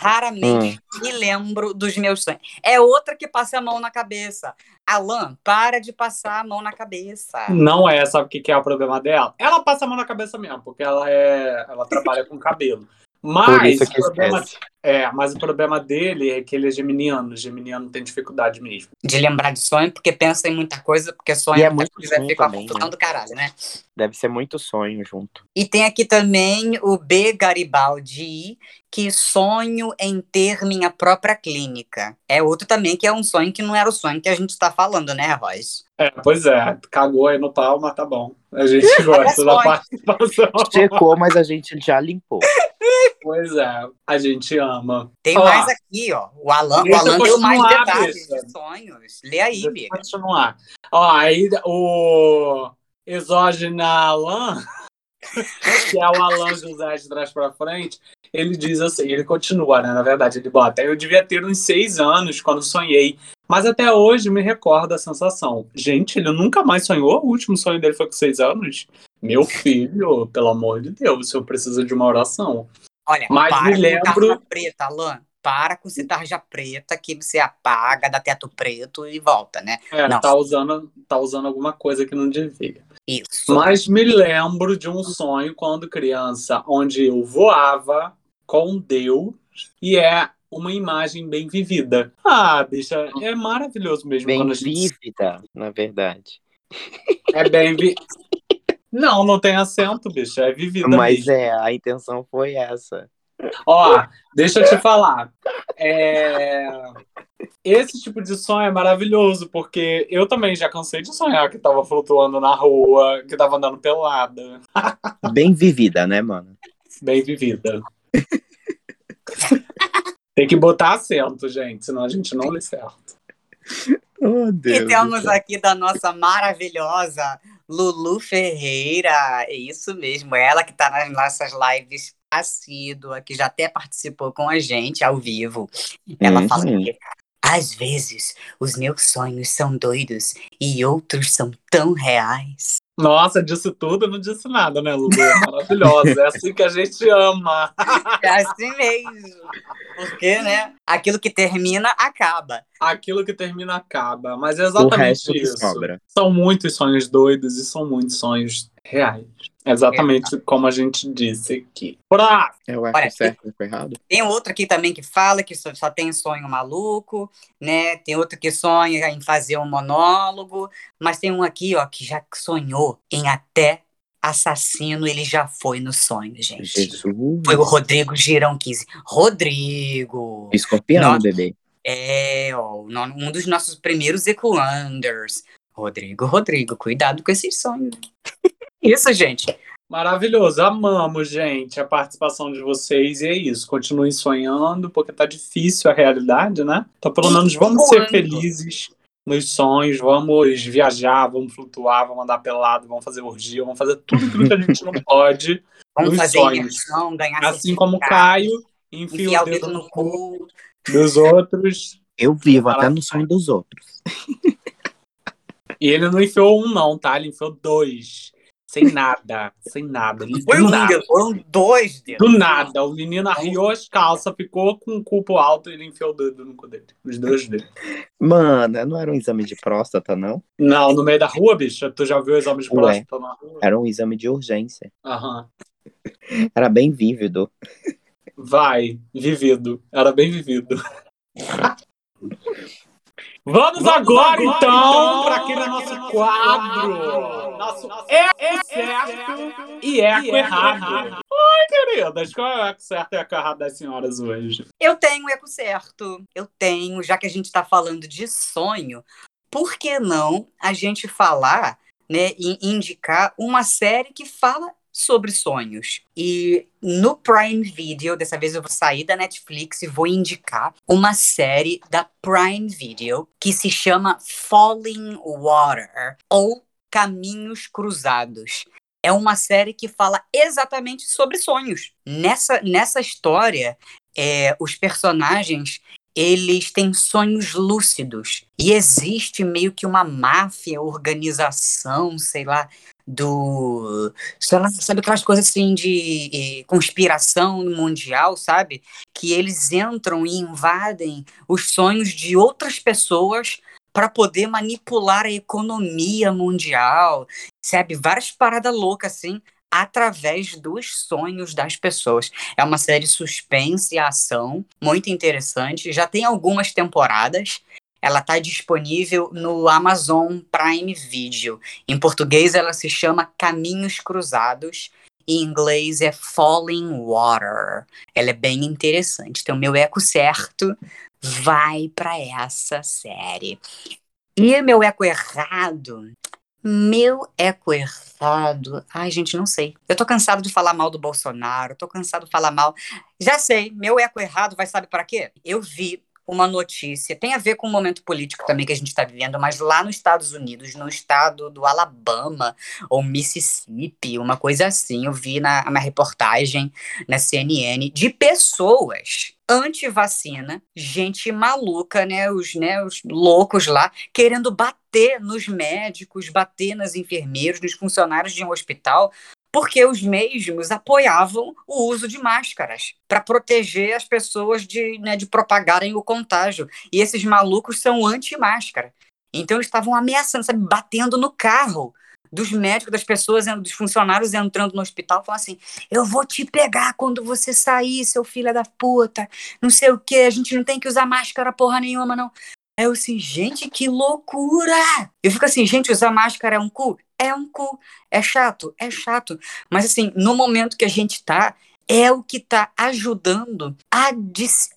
raramente me lembro dos meus sonhos. É outra que passa a mão na cabeça. Alan, para de passar a mão na cabeça. Não é, sabe o que que é o problema dela? Ela passa a mão na cabeça mesmo, porque ela é, ela trabalha com cabelo. Por Mas o problema, é, mas o problema dele é que ele é geminiano. Geminiano tem dificuldade mesmo. De lembrar de sonho, porque pensa em muita coisa, porque sonho E é muita muito coisa, fica confusão né? do caralho, né? Deve ser muito sonho junto. E tem aqui também o B. Garibaldi, que sonho em ter minha própria clínica. É outro também que é um sonho que não era o sonho que a gente está falando, né, Royce? É, pois é, cagou aí no pau, mas tá bom. A gente gosta da participação. Checou, mas a gente já limpou. Pois é, a gente ama. Tem Ó, mais aqui, ó. O Alan, o Alan eu deu mais detalhes bicha. de sonhos. Lê aí, Deixa eu amiga. continuar. Ó, aí o exógena Alan, que é o Alan José de trás pra frente, ele diz assim, ele continua, né? Na verdade, ele bota, eu devia ter uns seis anos quando sonhei, mas até hoje me recordo a sensação. Gente, ele nunca mais sonhou? O último sonho dele foi com seis anos? Meu filho, pelo amor de Deus, o senhor precisa de uma oração. Olha, Mas para me lembro- preta, Alan. Para com esse tarja preta que você apaga, dá teto preto e volta, né? É, Não. tá usando, tá usando alguma coisa que não devia. Isso. Mas me lembro de um sonho quando criança, onde eu voava com Deus e é uma imagem bem vivida. Ah, bicha, é maravilhoso mesmo Bem quando a gente vívida, na verdade. é bem vi... Não, não tem acento, bicha, é vivida Mas mesmo. é, a intenção foi essa. Ó, deixa eu te falar. É, Esse tipo de sonho é maravilhoso, porque eu também já cansei de sonhar que tava flutuando na rua, que tava andando pelada. Bem vivida, né, mano? Bem vivida. Tem que botar acento, gente, senão a gente não lê certo. Oh, Deus. E temos aqui da nossa maravilhosa Lulu Ferreira. É isso mesmo, ela que está nas nossas lives assídua, que já até participou com a gente ao vivo. Ela Uhum. fala que às vezes os meus sonhos são doidos e outros são tão reais. Nossa, disse tudo, não disse nada, né, Lulu? É maravilhosa. É assim que a gente ama. É assim mesmo. Porque, né? Aquilo que termina, acaba. Aquilo que termina acaba. Mas é exatamente isso. sobra. São muitos sonhos doidos e são muitos sonhos reais. Exatamente como a gente disse aqui. Pra... Eu acho Olha, certo ou errado. Tem outro aqui também que fala que só, só tem sonho maluco, né? Tem outro que sonha em fazer um monólogo, mas tem um aqui, ó, que já sonhou em até assassino, ele já foi no sonho, gente. Jesus. Foi o Rodrigo Girão 15. Rodrigo! Escorpião, bebê. É, ó, o um dos nossos primeiros Ecuanders. Rodrigo, Rodrigo, cuidado com esses sonhos. Isso, gente. Maravilhoso. Amamos, gente, a participação de vocês. E é isso. Continuem sonhando, porque tá difícil a realidade, né? Então, pelo menos, vamos ser felizes nos sonhos, vamos viajar, vamos flutuar, vamos andar pelado, vamos fazer orgia, vamos fazer tudo aquilo que a gente não pode. Vamos Nos fazer sonhos. imersão, ganhar Assim como certificado, Caio enfia o dedo no cu. Dos outros. Eu vivo até no sonho dos outros. E ele não enfiou um, não, tá? Ele enfiou dois. Sem nada, sem nada. Ele- Foi do um nada. foram dois dedos. Do nada, o menino arriou as calças, ficou com o cu pro alto e ele enfiou o dedo no cu dele. Os dois dedos. Mano, não era um exame de próstata, não? Não, no meio da rua, bicho. Tu já viu o exame de Ué. próstata na rua? Era um exame de urgência. Aham. Era bem vívido. Vai, vivido. Era bem vivido. Vamos, agora, então, para aquele nosso quadro. Nosso eco certo e eco errado. Ai, queridas, qual é o eco certo e eco errado das senhoras hoje? Eu tenho o eco certo. Eu tenho, já que a gente está falando de sonho, por que não a gente falar, né, e indicar uma série que fala sobre sonhos? E no Prime Video, dessa vez eu vou sair da Netflix e vou indicar uma série da Prime Video que se chama Falling Water ou Caminhos Cruzados. É uma série que fala exatamente sobre sonhos. Nessa, nessa história, é, os personagens eles têm sonhos lúcidos e existe meio que uma máfia, organização, sei lá, do, sei lá, sabe aquelas coisas assim de conspiração mundial, sabe? Que eles entram e invadem os sonhos de outras pessoas para poder manipular a economia mundial, sabe? Várias paradas loucas assim através dos sonhos das pessoas. É uma série suspense e ação, muito interessante. Já tem algumas temporadas. Ela está disponível no Amazon Prime Video. Em português, ela se chama Caminhos Cruzados. Em inglês é Falling Water. Ela é bem interessante. Então, meu eco certo vai para essa série. E meu eco errado meu eco errado. Ai, gente, não sei. Eu tô cansado de falar mal do Bolsonaro, tô cansado de falar mal. Já sei, meu eco errado vai sabe para quê? Eu vi uma notícia, tem a ver com o momento político também que a gente está vivendo, mas lá nos Estados Unidos, no estado do Alabama ou Mississippi, uma coisa assim, eu vi na, na reportagem na CNN de pessoas anti-vacina, gente maluca, né, os, né, os loucos lá, querendo bater nos médicos, bater nas enfermeiros, nos funcionários de um hospital, porque os mesmos apoiavam o uso de máscaras para proteger as pessoas de, né, de propagarem o contágio. E esses malucos são anti-máscara. Então estavam ameaçando, sabe, batendo no carro dos médicos, das pessoas, dos funcionários entrando no hospital, falando assim: eu vou te pegar quando você sair, seu filho da puta, não sei o que, a gente não tem que usar máscara porra nenhuma, não. Aí eu assim, gente, que loucura! Eu fico assim, gente, usar máscara é um cu? É um cu. É chato? É chato. Mas assim, no momento que a gente tá, é o que tá ajudando a,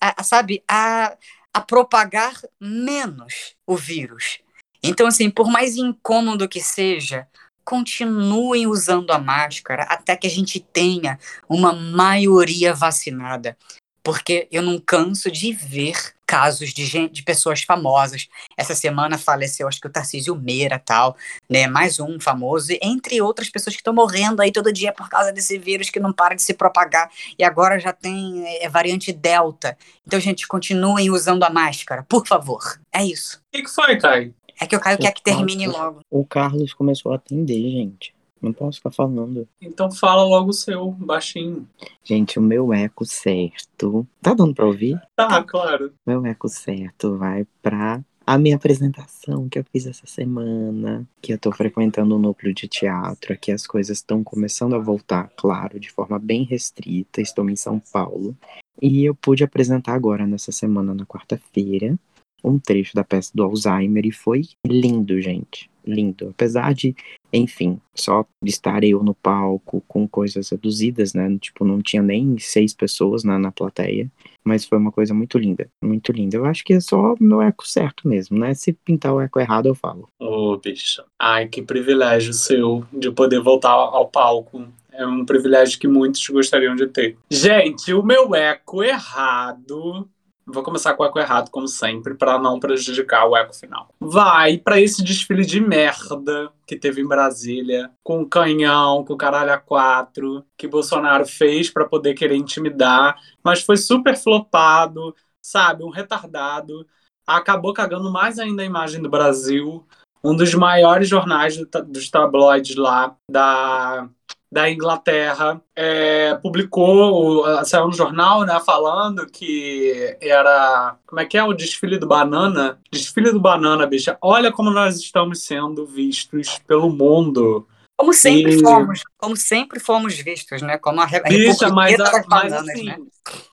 a- sabe, a, a propagar menos o vírus. Então, assim, por mais incômodo que seja, continuem usando a máscara até que a gente tenha uma maioria vacinada. Porque eu não canso de ver casos de, gente, de pessoas famosas. Essa semana faleceu, acho que o Tarcísio Meira tal, né? Mais um famoso, entre outras pessoas que estão morrendo aí todo dia por causa desse vírus que não para de se propagar. E agora já tem é, variante Delta. Então, gente, continuem usando a máscara, por favor. É isso. O que, que foi, Kai? É que o Caio quer que termine logo. O Carlos começou a atender, gente. Não posso ficar falando. Então fala logo o seu, baixinho. Gente, o meu eco certo. Tá dando pra ouvir? Tá, claro. Meu eco certo vai pra a minha apresentação que eu fiz essa semana. Que eu tô frequentando um núcleo de teatro. Aqui as coisas estão começando a voltar, claro, de forma bem restrita. Estou em São Paulo. E eu pude apresentar agora, nessa semana, na quarta-feira, um trecho da peça do Alzheimer. E foi lindo, gente. Lindo. Apesar de, enfim, só estar eu no palco com coisas reduzidas, né? Tipo, não tinha nem seis pessoas na, na plateia. Mas foi uma coisa muito linda, muito linda. Eu acho que é só meu eco certo mesmo, né? Se pintar o eco errado, eu falo. Ô, bicho. Ai, que privilégio seu de poder voltar ao palco. É um privilégio que muitos gostariam de ter. Gente, o meu eco errado. Vou começar com o eco errado, como sempre, para não prejudicar o eco final. Vai para esse desfile de merda que teve em Brasília, com o canhão, com o caralho a quatro, que Bolsonaro fez para poder querer intimidar, mas foi super flopado, sabe? Um retardado. Acabou cagando mais ainda a imagem do Brasil um dos maiores jornais do, dos tabloides lá da, da Inglaterra é, publicou, saiu no jornal, né, falando que era, como é que é, o desfile do banana? Desfile do banana, bicha. Olha como nós estamos sendo vistos pelo mundo. Como sempre e... fomos, como sempre fomos vistos, né? Como a, a Bicha, mas, a, mas assim, né?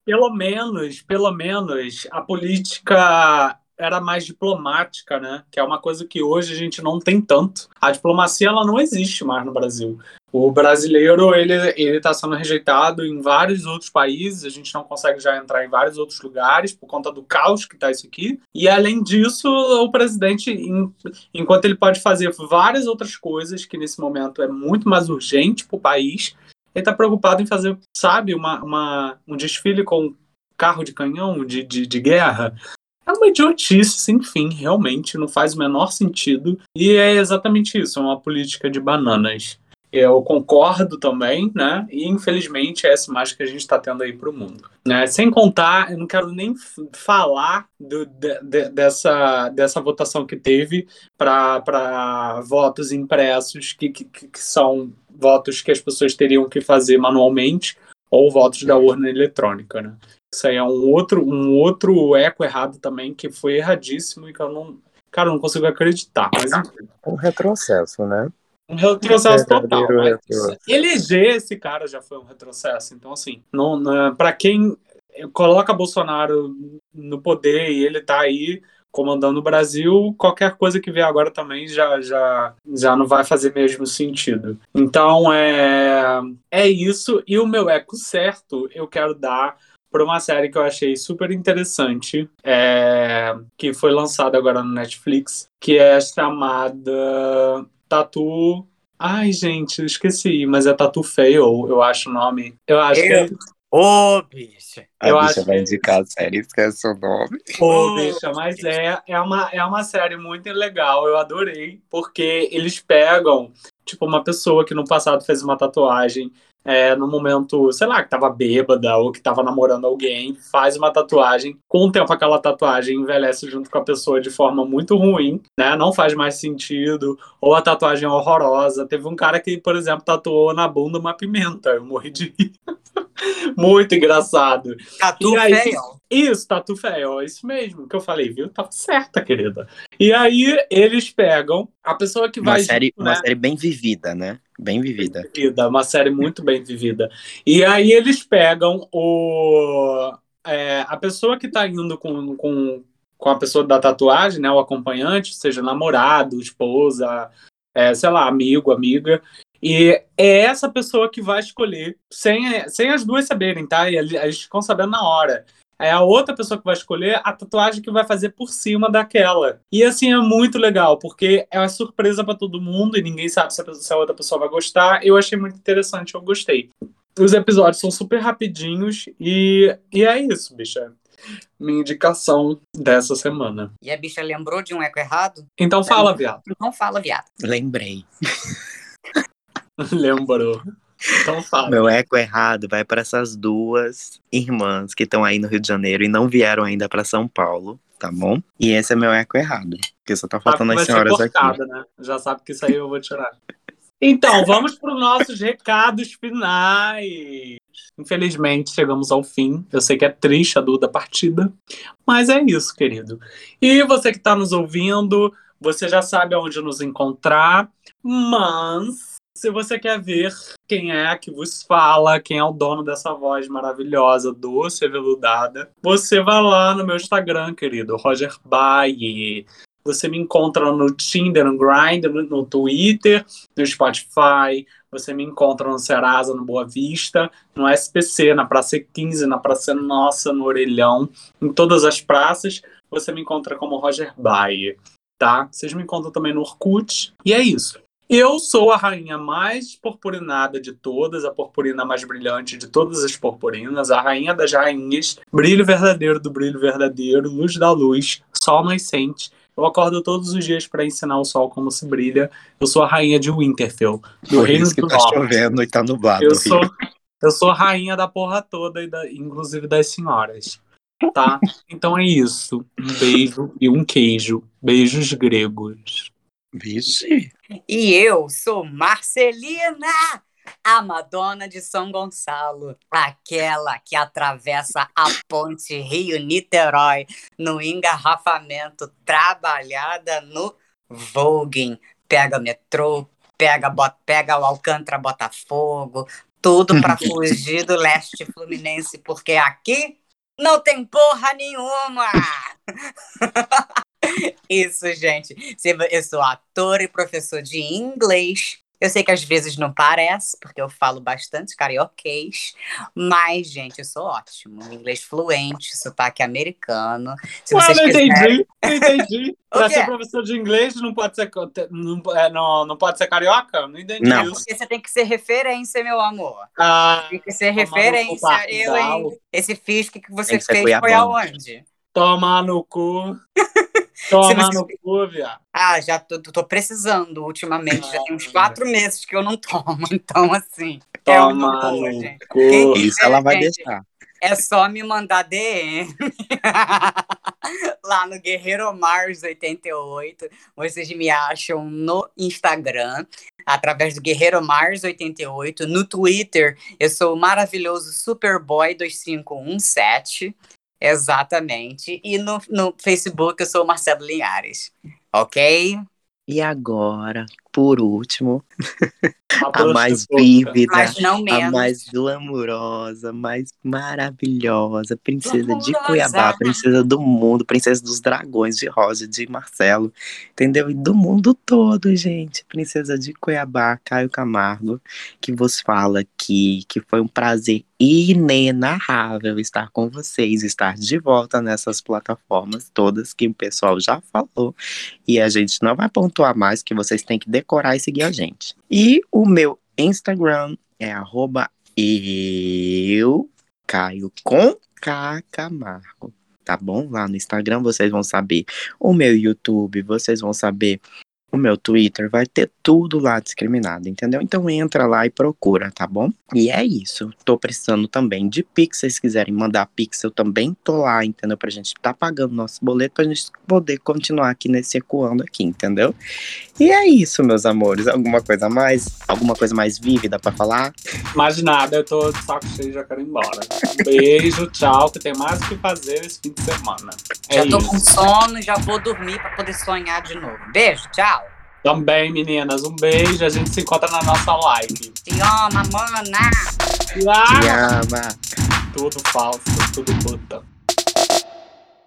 pelo menos, pelo menos a política era mais diplomática, né? Que é uma coisa que hoje a gente não tem tanto. A diplomacia ela não existe mais no Brasil. O brasileiro ele ele está sendo rejeitado em vários outros países. A gente não consegue já entrar em vários outros lugares por conta do caos que está isso aqui. E além disso, o presidente, enquanto ele pode fazer várias outras coisas que nesse momento é muito mais urgente para o país, ele está preocupado em fazer, sabe, uma, uma, um desfile com carro de canhão de, de, de guerra, é uma idiotice sem fim, realmente, não faz o menor sentido. E é exatamente isso, é uma política de bananas. Eu concordo também, né? E infelizmente é essa imagem que a gente está tendo aí para o mundo. Né? Sem contar, eu não quero nem falar do, de, de, dessa, dessa votação que teve para votos impressos, que, que, que são votos que as pessoas teriam que fazer manualmente, ou votos da urna eletrônica, né? Isso aí é um outro, um outro eco errado também, que foi erradíssimo e que eu não. Cara, eu não consigo acreditar. Mas Um retrocesso, né? Um retrocesso é, total. Retrocesso. Eleger esse cara já foi um retrocesso. Então, assim, não, não, para quem coloca Bolsonaro no poder e ele tá aí comandando o Brasil, qualquer coisa que vier agora também já, já, já não vai fazer mesmo sentido. Então é, é isso. E o meu eco certo eu quero dar para uma série que eu achei super interessante, é, que foi lançada agora no Netflix, que é chamada Tatu. Ai, gente, esqueci, mas é Tatu Fail, eu acho o nome. Eu acho eu... que. É Ô, oh, bicha! A eu bicha acho vai indicar a série, esquece o nome. Ô, oh, bicha, mas é, é, uma, é uma série muito legal, eu adorei, porque eles pegam, tipo, uma pessoa que no passado fez uma tatuagem é, no momento, sei lá, que tava bêbada ou que tava namorando alguém, faz uma tatuagem. Com o tempo, aquela tatuagem envelhece junto com a pessoa de forma muito ruim, né? Não faz mais sentido. Ou a tatuagem é horrorosa. Teve um cara que, por exemplo, tatuou na bunda uma pimenta. Eu morri de rir. Muito engraçado. Tatu feio. Isso, tatu feio. É isso mesmo que eu falei, viu? Tava certa, querida. E aí eles pegam a pessoa que uma vai. Série, né? Uma série bem vivida, né? Bem vivida. Bem vivida. Uma série muito bem vivida. E aí eles pegam o. É, a pessoa que tá indo com, com, com a pessoa da tatuagem, né? O acompanhante, seja namorado, esposa, é, sei lá, amigo, amiga, e é essa pessoa que vai escolher, sem, sem as duas saberem, tá? E eles ficam sabendo na hora. É a outra pessoa que vai escolher a tatuagem que vai fazer por cima daquela. E assim é muito legal, porque é uma surpresa para todo mundo e ninguém sabe se a, pessoa, se a outra pessoa vai gostar. Eu achei muito interessante, eu gostei. Os episódios são super rapidinhos e, e é isso, bicha. Minha indicação dessa semana. E a bicha lembrou de um eco errado? Então fala, viado. Então fala, viado. Lembrei. Lembrou. Então fala. Meu eco errado vai para essas duas irmãs que estão aí no Rio de Janeiro e não vieram ainda para São Paulo, tá bom? E esse é meu eco errado, porque só tá faltando as senhoras aqui. Né? Já sabe que isso aí eu vou tirar. Então, vamos para os nossos recados finais. Infelizmente, chegamos ao fim. Eu sei que é triste a dor da partida, mas é isso, querido. E você que está nos ouvindo, você já sabe aonde nos encontrar, mas se você quer ver quem é que vos fala, quem é o dono dessa voz maravilhosa, doce e veludada, você vai lá no meu Instagram, querido, Roger Baie. Você me encontra no Tinder, no Grindr, no Twitter, no Spotify. Você me encontra no Serasa, no Boa Vista, no SPC, na Praça 15, na Praça Nossa, no Orelhão. Em todas as praças, você me encontra como Roger Baie, tá? Vocês me encontram também no Orkut. E é isso. Eu sou a rainha mais purpurinada de todas, a purpurina mais brilhante de todas as purpurinas, a rainha das rainhas, brilho verdadeiro do brilho verdadeiro, luz da luz, sol nascente. Eu acordo todos os dias para ensinar o sol como se brilha. Eu sou a rainha de Winterfell, do Por reino isso que do tá norte. chovendo e tá nublado. Eu sou, eu sou a rainha da porra toda, e da, inclusive das senhoras. Tá? Então é isso. Um beijo e um queijo. Beijos gregos. Vixe. E eu sou Marcelina, a Madonna de São Gonçalo, aquela que atravessa a ponte Rio-Niterói no engarrafamento, trabalhada no Voguing. Pega metrô, pega, bota, pega o Alcântara Botafogo, tudo para fugir do leste fluminense, porque aqui não tem porra nenhuma! Isso, gente. Eu sou ator e professor de inglês. Eu sei que às vezes não parece, porque eu falo bastante carioquês, mas, gente, eu sou ótimo. Inglês fluente, sotaque americano. Se Ué, não quiserem... entendi, não entendi. Quê? ser professor de inglês não pode ser, não, é, não, não pode ser carioca? Não entendi Não. isso. Porque você tem que ser referência, meu amor. Ah, Tem que ser referência. Eu, hein? Esse fisque que você que fez foi aonde? tomar no cu. Tomar você- no cu, viado. Ah, já tô, tô precisando ultimamente. Já tem uns Ah. quatro meses que eu não tomo. Então, assim, é boa, no gente. cu. Quem- Isso ela vai gente. deixar. É só me mandar DM lá no Guerreiro Mars 88. Vocês me acham no Instagram, através do Guerreiro Mars 88. No Twitter, eu sou o maravilhoso Superboy 2517. Exatamente. E no, no Facebook, eu sou Marcelo Linhares. Ok? E agora, por último, a mais prostituta. vívida, a mais glamurosa, mais maravilhosa, princesa de Glamurosa. Cuiabá, princesa do mundo, princesa dos dragões de Rosa, de Marcelo, entendeu? E do mundo todo, gente. Princesa de Cuiabá, Caio Camargo, que vos fala aqui, que foi um prazer inenarrável estar com vocês, estar de volta nessas plataformas todas que o pessoal já falou. E a gente não vai pontuar mais, que vocês têm que decorar e seguir a gente. E o meu Instagram é arroba eu, Caio com K Camargo. Tá bom? Lá no Instagram vocês vão saber o meu YouTube, vocês vão saber o meu Twitter, vai ter tudo lá discriminado, entendeu? Então entra lá e procura, tá bom? E é isso. Tô precisando também de Pix, se vocês quiserem mandar Pix, eu também tô lá, entendeu? Pra gente tá pagando nosso boleto, pra gente poder continuar aqui nesse ecoando aqui, entendeu? E é isso, meus amores. Alguma coisa a mais? Alguma coisa mais vívida pra falar? Mais nada, eu tô de saco cheio e já quero ir embora. Um beijo, tchau, que tem mais o que fazer esse fim de semana. É Já tô isso. com sono, já vou dormir para poder sonhar de novo. Beijo, tchau. Também, meninas, um beijo. A gente se encontra na nossa live. Te ama, mana. Ah, Te ama. tudo falso, tudo puta.